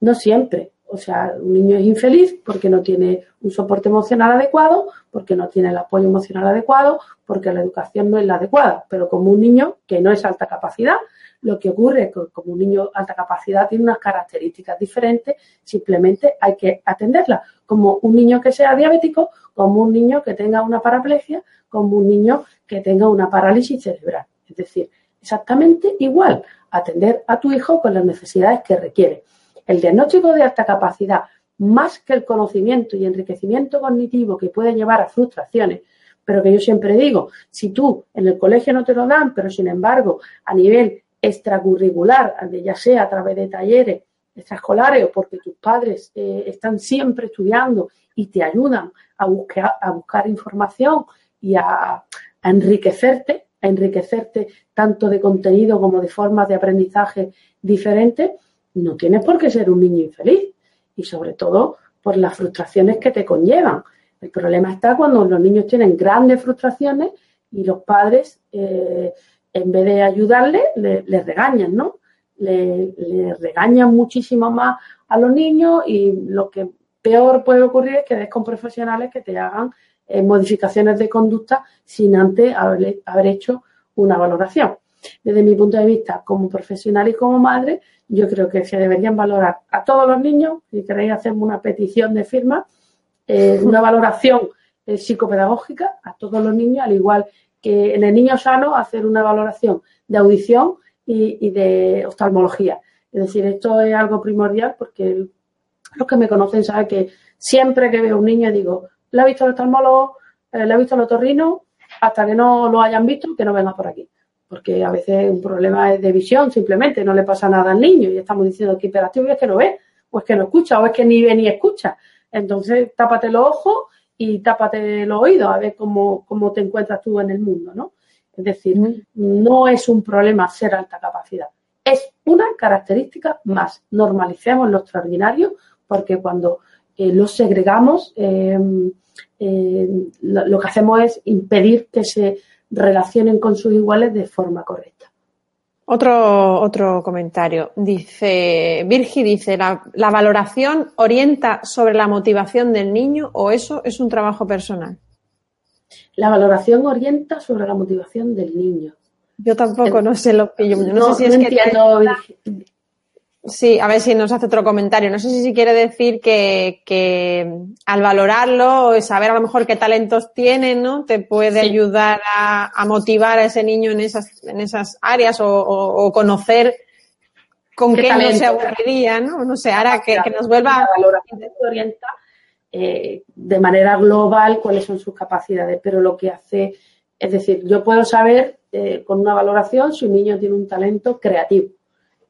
No siempre. O sea, un niño es infeliz porque no tiene un soporte emocional adecuado, porque no tiene el apoyo emocional adecuado, porque la educación no es la adecuada. Pero como un niño que no es alta capacidad, lo que ocurre es que como un niño de alta capacidad tiene unas características diferentes, simplemente hay que atenderlas. Como un niño que sea diabético, como un niño que tenga una paraplegia, como un niño que tenga una parálisis cerebral. Es decir, exactamente igual, atender a tu hijo con las necesidades que requiere. El diagnóstico de alta capacidad, más que el conocimiento y enriquecimiento cognitivo que puede llevar a frustraciones, pero que yo siempre digo, si tú en el colegio no te lo dan, pero sin embargo a nivel extracurricular, ya sea a través de talleres extraescolares o porque tus padres eh, están siempre estudiando y te ayudan a buscar, a buscar información y a enriquecerte, a enriquecerte tanto de contenido como de formas de aprendizaje diferentes, no tienes por qué ser un niño infeliz. Y sobre todo por las frustraciones que te conllevan. El problema está cuando los niños tienen grandes frustraciones y los padres, eh, en vez de ayudarles, les regañan, ¿no? Le, regañan muchísimo más a los niños y lo que peor puede ocurrir es que des con profesionales que te hagan eh, modificaciones de conducta sin antes haber, hecho una valoración. Desde mi punto de vista, como profesional y como madre, yo creo que se deberían valorar a todos los niños, si queréis hacerme una petición de firma, eh, una valoración eh, psicopedagógica a todos los niños, al igual que en el niño sano hacer una valoración de audición y, de oftalmología. Es decir, esto es algo primordial porque los que me conocen saben que siempre que veo un niño digo, ¿Le ha visto el oftalmólogo? Eh, ¿Le ha visto el otorrino? hasta que no lo hayan visto, que no venga por aquí. Porque a veces un problema es de visión, simplemente no le pasa nada al niño y estamos diciendo que hiperactivo y es que no ve, o es que no escucha, o es que ni ve ni escucha. Entonces, tápate los ojos y tápate los oídos a ver cómo, cómo te encuentras tú en el mundo, ¿no? Es decir, no es un problema ser alta capacidad, es una característica más. Normalicemos lo extraordinario porque cuando eh, lo segregamos, em, em, lo, que hacemos es impedir que se relacionen con sus iguales de forma correcta. Otro, otro comentario. Dice, Virgi dice, ¿la, ¿la, valoración orienta sobre la motivación del niño o eso es un trabajo personal? La valoración orienta sobre la motivación del niño. Yo tampoco, no sé lo que yo no, sé si es que Sí, a ver si nos hace otro comentario. No sé si, quiere decir que, que, al valorarlo, saber a lo mejor qué talentos tiene, ¿no? Te puede ayudar a, a, motivar a ese niño en esas, en esas áreas o, o, conocer con qué, no se aburriría, ¿no? No sé, ahora que, que nos vuelva... Orienta eh, de manera global cuáles son sus capacidades, pero lo que hace, es decir, yo puedo saber eh, con una valoración si un niño tiene un talento creativo.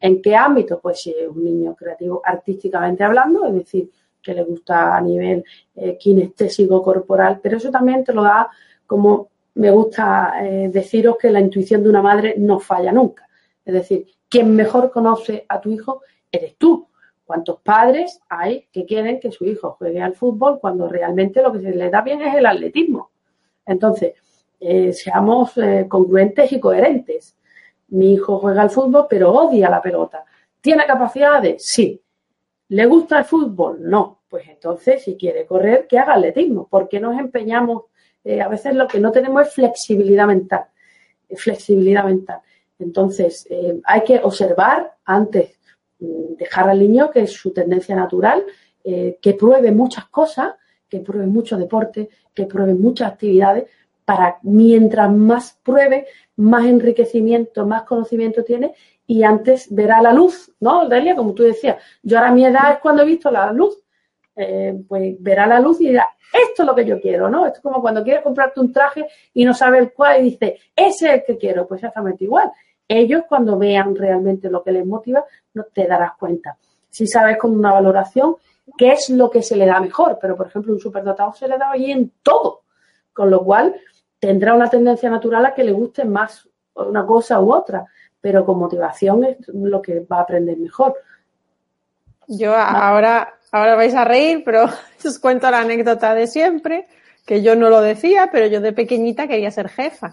¿En qué ámbito? Pues si es un niño creativo artísticamente hablando, es decir, que le gusta a nivel eh, kinestésico corporal, pero eso también te lo da como me gusta deciros que la intuición de una madre no falla nunca. Es decir, quien mejor conoce a tu hijo eres tú. ¿Cuántos padres hay que quieren que su hijo juegue al fútbol cuando realmente lo que se le da bien es el atletismo? Entonces, eh, seamos eh, congruentes y coherentes. Mi hijo juega al fútbol, pero odia la pelota. ¿Tiene capacidades? Sí. ¿Le gusta el fútbol? No. Pues entonces, si quiere correr, que haga atletismo. porque nos empeñamos? Eh, a veces lo que no tenemos es flexibilidad mental. Flexibilidad mental. Entonces, hay que observar antes dejar al niño, que es su tendencia natural, eh, que pruebe muchas cosas, que pruebe mucho deporte, que pruebe muchas actividades, para mientras más pruebe, más enriquecimiento, más conocimiento tiene y antes verá la luz, ¿no, Delia? Como tú decías, yo ahora mi edad es cuando he visto la luz, eh, pues verá la luz y dirá, esto es lo que yo quiero, ¿no? Esto es como cuando quieres comprarte un traje y no sabes el cuál y dice, ese es el que quiero, pues exactamente igual ellos cuando vean realmente lo que les motiva, no te darás cuenta. Si sabes con una valoración qué es lo que se le da mejor, pero por ejemplo un superdotado se le da ahí en todo, con lo cual tendrá una tendencia natural a que le guste más una cosa u otra, pero con motivación es lo que va a aprender mejor. Yo ahora, ahora vais a reír, pero <laughs> os cuento la anécdota de siempre, que yo no lo decía, pero yo de pequeñita quería ser jefa.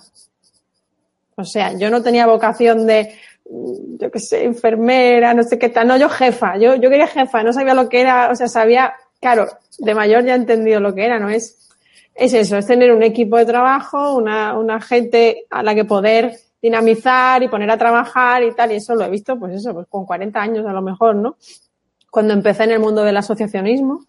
O sea, yo no tenía vocación de, yo qué sé, enfermera, no sé qué tal. No, yo jefa. Yo, yo quería jefa. No sabía lo que era. O sea, sabía, claro, de mayor ya he entendido lo que era, ¿no? Es, es eso, es tener un equipo de trabajo, una, una gente a la que poder dinamizar y poner a trabajar y tal. Y eso lo he visto, pues eso, pues con 40 años a lo mejor, ¿no? Cuando empecé en el mundo del asociacionismo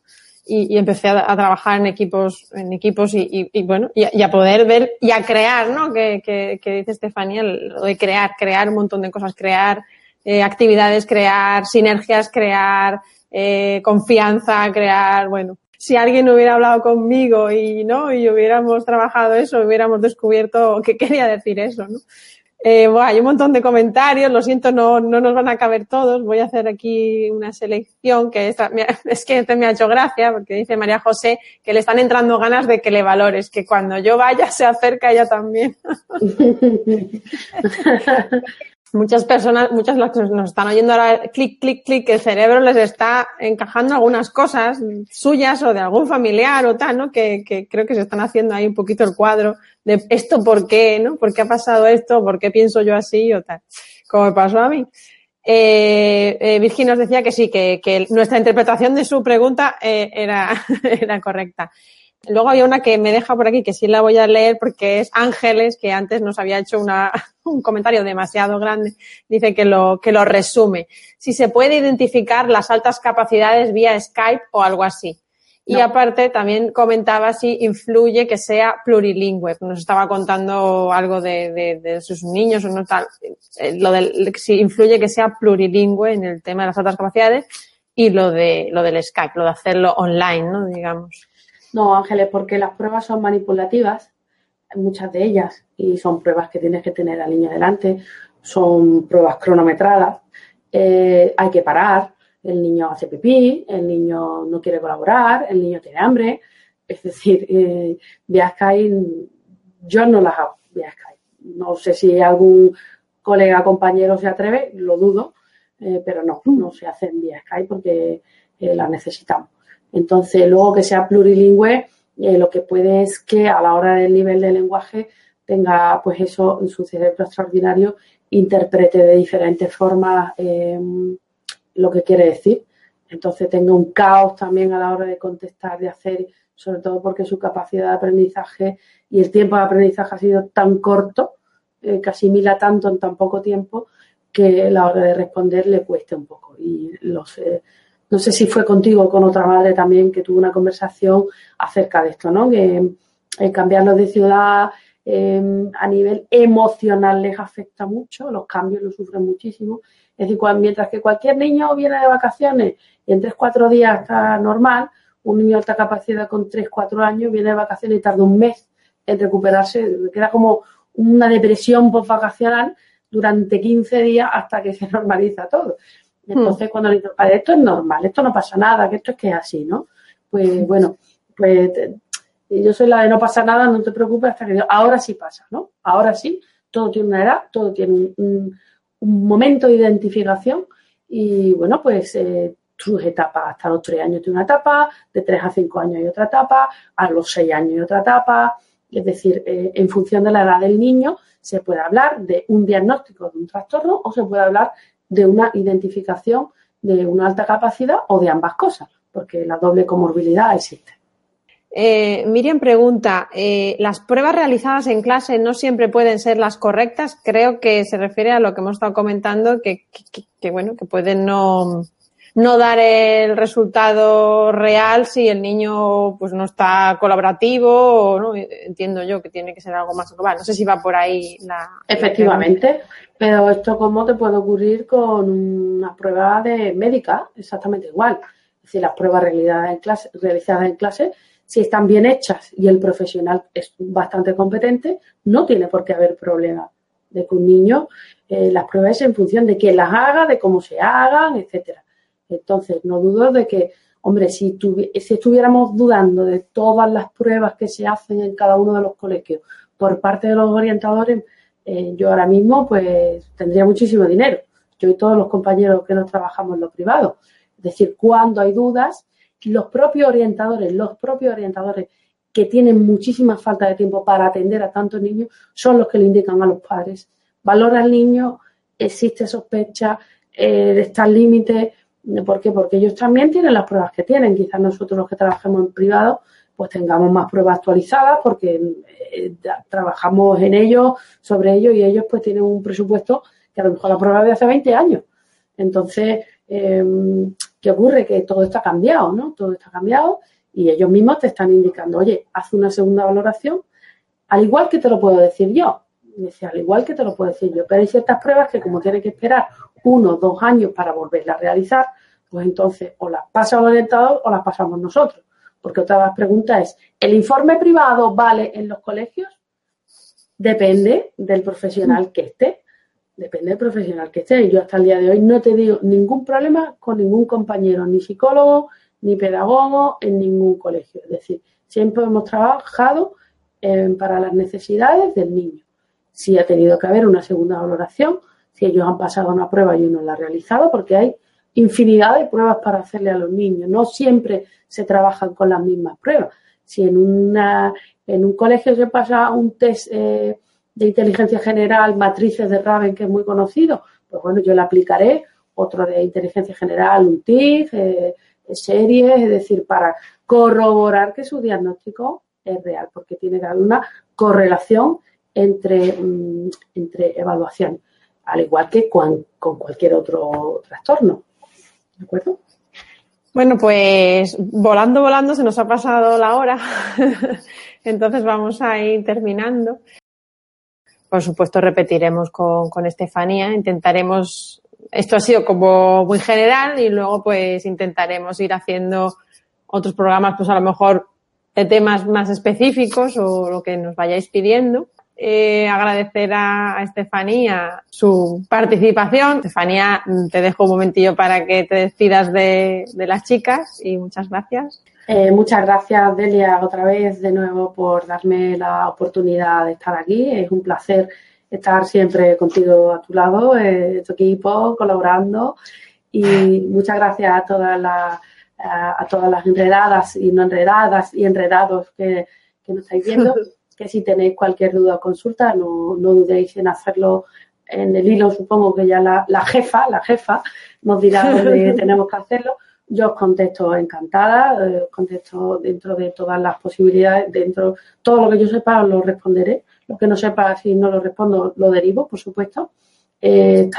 y, empecé a, trabajar en equipos, en equipos y, bueno, y, a poder ver y a crear, ¿no? Que, que, dice Estefanía, lo de crear, crear un montón de cosas, crear eh, actividades, crear sinergias, crear eh, confianza, crear, bueno. Si alguien hubiera hablado conmigo y no, y hubiéramos trabajado eso, hubiéramos descubierto que quería decir eso, ¿no? Eh, bueno, hay un montón de comentarios, lo siento, no, no nos van a caber todos. Voy a hacer aquí una selección que esta, <laughs> es que este me ha hecho gracia porque dice María José que le están entrando ganas de que le valores, que cuando yo vaya se acerca ella también. <laughs> muchas personas, muchas las que nos están oyendo ahora, clic, clic, clic, el cerebro les está encajando algunas cosas suyas o de algún familiar o tal, ¿no? Que, que creo que se están haciendo ahí un poquito el cuadro de esto por qué, ¿no? ¿Por qué ha pasado esto? ¿Por qué pienso yo así o tal? Como me pasó a mí. Eh, eh, Virginia nos decía que sí, que, que, nuestra interpretación de su pregunta eh, era, <laughs> era correcta. Luego había una que me deja por aquí, que sí la voy a leer porque es Ángeles, que antes nos había hecho una, <laughs> un comentario demasiado grande. Dice que lo, que lo resume. Si se puede identificar las altas capacidades vía Skype o algo así. Y aparte también comentaba si influye que sea plurilingüe. Nos estaba contando algo de, de, sus niños o no tal. Eh, lo del, si influye que sea plurilingüe en el tema de las altas capacidades y lo de, lo del Skype, lo de hacerlo online, ¿no? Digamos. No, Ángeles, porque las pruebas son manipulativas muchas de ellas, y son pruebas que tienes que tener al niño delante, son pruebas cronometradas, eh, hay que parar, el niño hace pipí, el niño no quiere colaborar, el niño tiene hambre, es decir, <laughs> eh, Skype yo no las hago Skype. No sé si algún colega, compañero se atreve, lo dudo, eh, pero no, no se hacen vía Skype porque eh, las necesitamos. Entonces, luego que sea plurilingüe, eh, lo que puede es que a la hora del nivel de lenguaje tenga, pues eso, en su cerebro extraordinario, interprete de diferentes formas lo que quiere decir. Entonces tenga un caos también a la hora de contestar, de hacer, sobre todo porque su capacidad de aprendizaje y el tiempo de aprendizaje ha sido tan corto, eh, asimila tanto en tan poco tiempo, que a la hora de responder le cueste un poco. Y lo sé. No sé si fue contigo o con otra madre también que tuvo una conversación acerca de esto, ¿no? Que eh, cambiarlos de ciudad em, a nivel emocional les afecta mucho, los cambios los sufren muchísimo. Es decir, mientras que cualquier niño viene de vacaciones y en 3-4 días está normal, un niño de alta capacidad con 3-4 años viene de vacaciones y tarda un mes en recuperarse, queda como una depresión post-vacacional durante 15 días hasta que se <laughs> normaliza todo. Entonces, hmm. cuando le digo, esto es normal, esto no pasa nada, que esto es que es así, ¿no? Pues bueno, pues yo soy la de no pasa nada, no te preocupes hasta que ahora sí pasa, ¿no? Ahora sí, todo tiene una edad, todo tiene un, momento de identificación y bueno, pues eh, sus etapas. Hasta los 3 años tiene una etapa, de 3 a 5 años hay otra etapa, a los 6 años hay otra etapa. Es decir, eh, en función de la edad del niño, se puede hablar de un diagnóstico de un trastorno o se puede hablar de una identificación de una alta capacidad o de ambas cosas, porque la doble comorbilidad existe. Eh, Miriam pregunta, eh, ¿las pruebas realizadas en clase no siempre pueden ser las correctas? Creo que se refiere a lo que hemos estado comentando, que bueno, que pueden no, no dar el resultado real si el niño pues no está colaborativo o no. Entiendo yo que tiene que ser algo más global. No sé si va por ahí la efectivamente. pero esto cómo te puede ocurrir con una prueba de médica exactamente igual. Es decir las pruebas realizadas en clase realizadas en clase si están bien hechas y el profesional es bastante competente no tiene por qué haber problema de que un niño eh, las pruebas en función de quién las haga de cómo se hagan etcétera entonces, no dudo de que, hombre, si, si estuviéramos dudando de todas las pruebas que se hacen en cada uno de los colegios por parte de los orientadores, eh, yo ahora mismo pues tendría muchísimo dinero. Yo y todos los compañeros que nos trabajamos en lo privado. Es decir, cuando hay dudas, los propios orientadores, los propios orientadores que tienen muchísima falta de tiempo para atender a tantos niños, son los que le indican a los padres. Valora al niño, existe sospecha, eh, está al límite, ¿Por qué? Porque ellos también tienen las pruebas que tienen. Quizás nosotros los que trabajemos en privado pues tengamos más pruebas actualizadas porque eh, trabajamos en ellos, sobre ellos y ellos pues tienen un presupuesto que a lo mejor la prueba de hace 20 años. Entonces, em, ¿qué ocurre? Que todo está cambiado, ¿no? Todo está cambiado y ellos mismos te están indicando, oye, haz una segunda valoración, al igual que te lo puedo decir yo. Al igual que te lo puedo decir yo, pero hay ciertas pruebas que como tiene que esperar uno o dos años para volverla a realizar, pues entonces o las pasa el orientador o las pasamos nosotros. Porque otra pregunta es, ¿el informe privado vale en los colegios? Depende del profesional que esté. Depende del profesional que esté. Yo hasta el día de hoy no he tenido ningún problema con ningún compañero, ni psicólogo, ni pedagogo en ningún colegio. Es decir, siempre hemos trabajado eh, para las necesidades del niño. Si ha tenido que haber una segunda valoración, si ellos han pasado una prueba y uno la ha realizado, porque hay infinidad de pruebas para hacerle a los niños. No siempre se trabajan con las mismas pruebas. Si en, un colegio se pasa un test eh, de inteligencia general, matrices de Raven, que es muy conocido, pues bueno, yo le aplicaré otro de inteligencia general, un TIC, eh, series, es decir, para corroborar que su diagnóstico es real, porque tiene que haber una correlación entre, mm, entre evaluaciones al igual que con, cualquier otro trastorno. ¿De acuerdo? Bueno, pues volando, volando, se nos ha pasado la hora. <laughs> Entonces vamos a ir terminando. Por supuesto, repetiremos con, con Estefanía. Intentaremos, esto ha sido como muy general y luego pues intentaremos ir haciendo otros programas, pues a lo mejor de temas más específicos o lo que nos vayáis pidiendo. Eh, agradecer a, Estefanía su participación. Estefanía, te dejo un momentillo para que te despidas de, las chicas y muchas gracias. Eh, muchas gracias, Delia, otra vez de nuevo por darme la oportunidad de estar aquí. Es un placer estar siempre contigo a tu lado, eh, tu equipo, colaborando. Y muchas gracias a todas las a, todas las enredadas y no enredadas y enredados que, que nos estáis viendo, <laughs> que si tenéis cualquier duda o consulta, no, no dudéis en hacerlo en el hilo, supongo que ya la, la jefa, la jefa, nos dirá <laughs> dónde tenemos que hacerlo. Yo os contesto encantada, eh, os contesto dentro de todas las posibilidades, dentro todo lo que yo sepa os lo responderé. Lo que no sepa, si no lo respondo, lo derivo, por supuesto. Eh,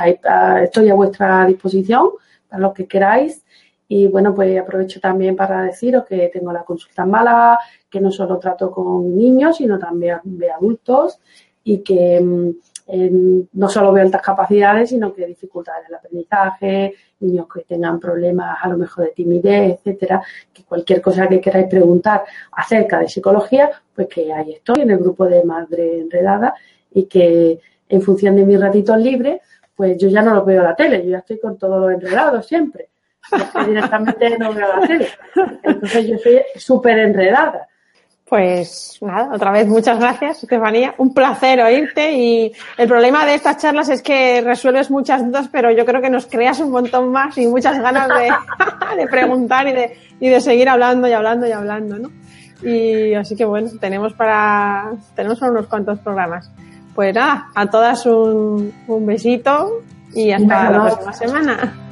estoy a vuestra disposición para lo que queráis. Y bueno, pues aprovecho también para deciros que tengo la consulta en Málaga, que no solo trato con niños, sino también de adultos y que mm, no solo veo altas capacidades, sino que dificultades del aprendizaje, niños que tengan problemas a lo mejor de timidez, etcétera, que cualquier cosa que queráis preguntar acerca de psicología, pues que ahí estoy en el grupo de Madre Enredada y que en función de mis ratitos libres, pues yo ya no lo veo a la tele, yo ya estoy con todo enredado siempre directamente no veo la tele. Entonces yo soy súper enredada. Pues nada, otra vez muchas gracias, Estefanía. Un placer oírte y el problema de estas charlas es que resuelves muchas dudas, pero yo creo que nos creas un montón más y muchas ganas de, <laughs> de preguntar y de, y de seguir hablando y hablando y hablando, ¿no? Y así que bueno, tenemos para, tenemos para unos cuantos programas. Pues nada, a todas un, un besito y hasta la próxima semana.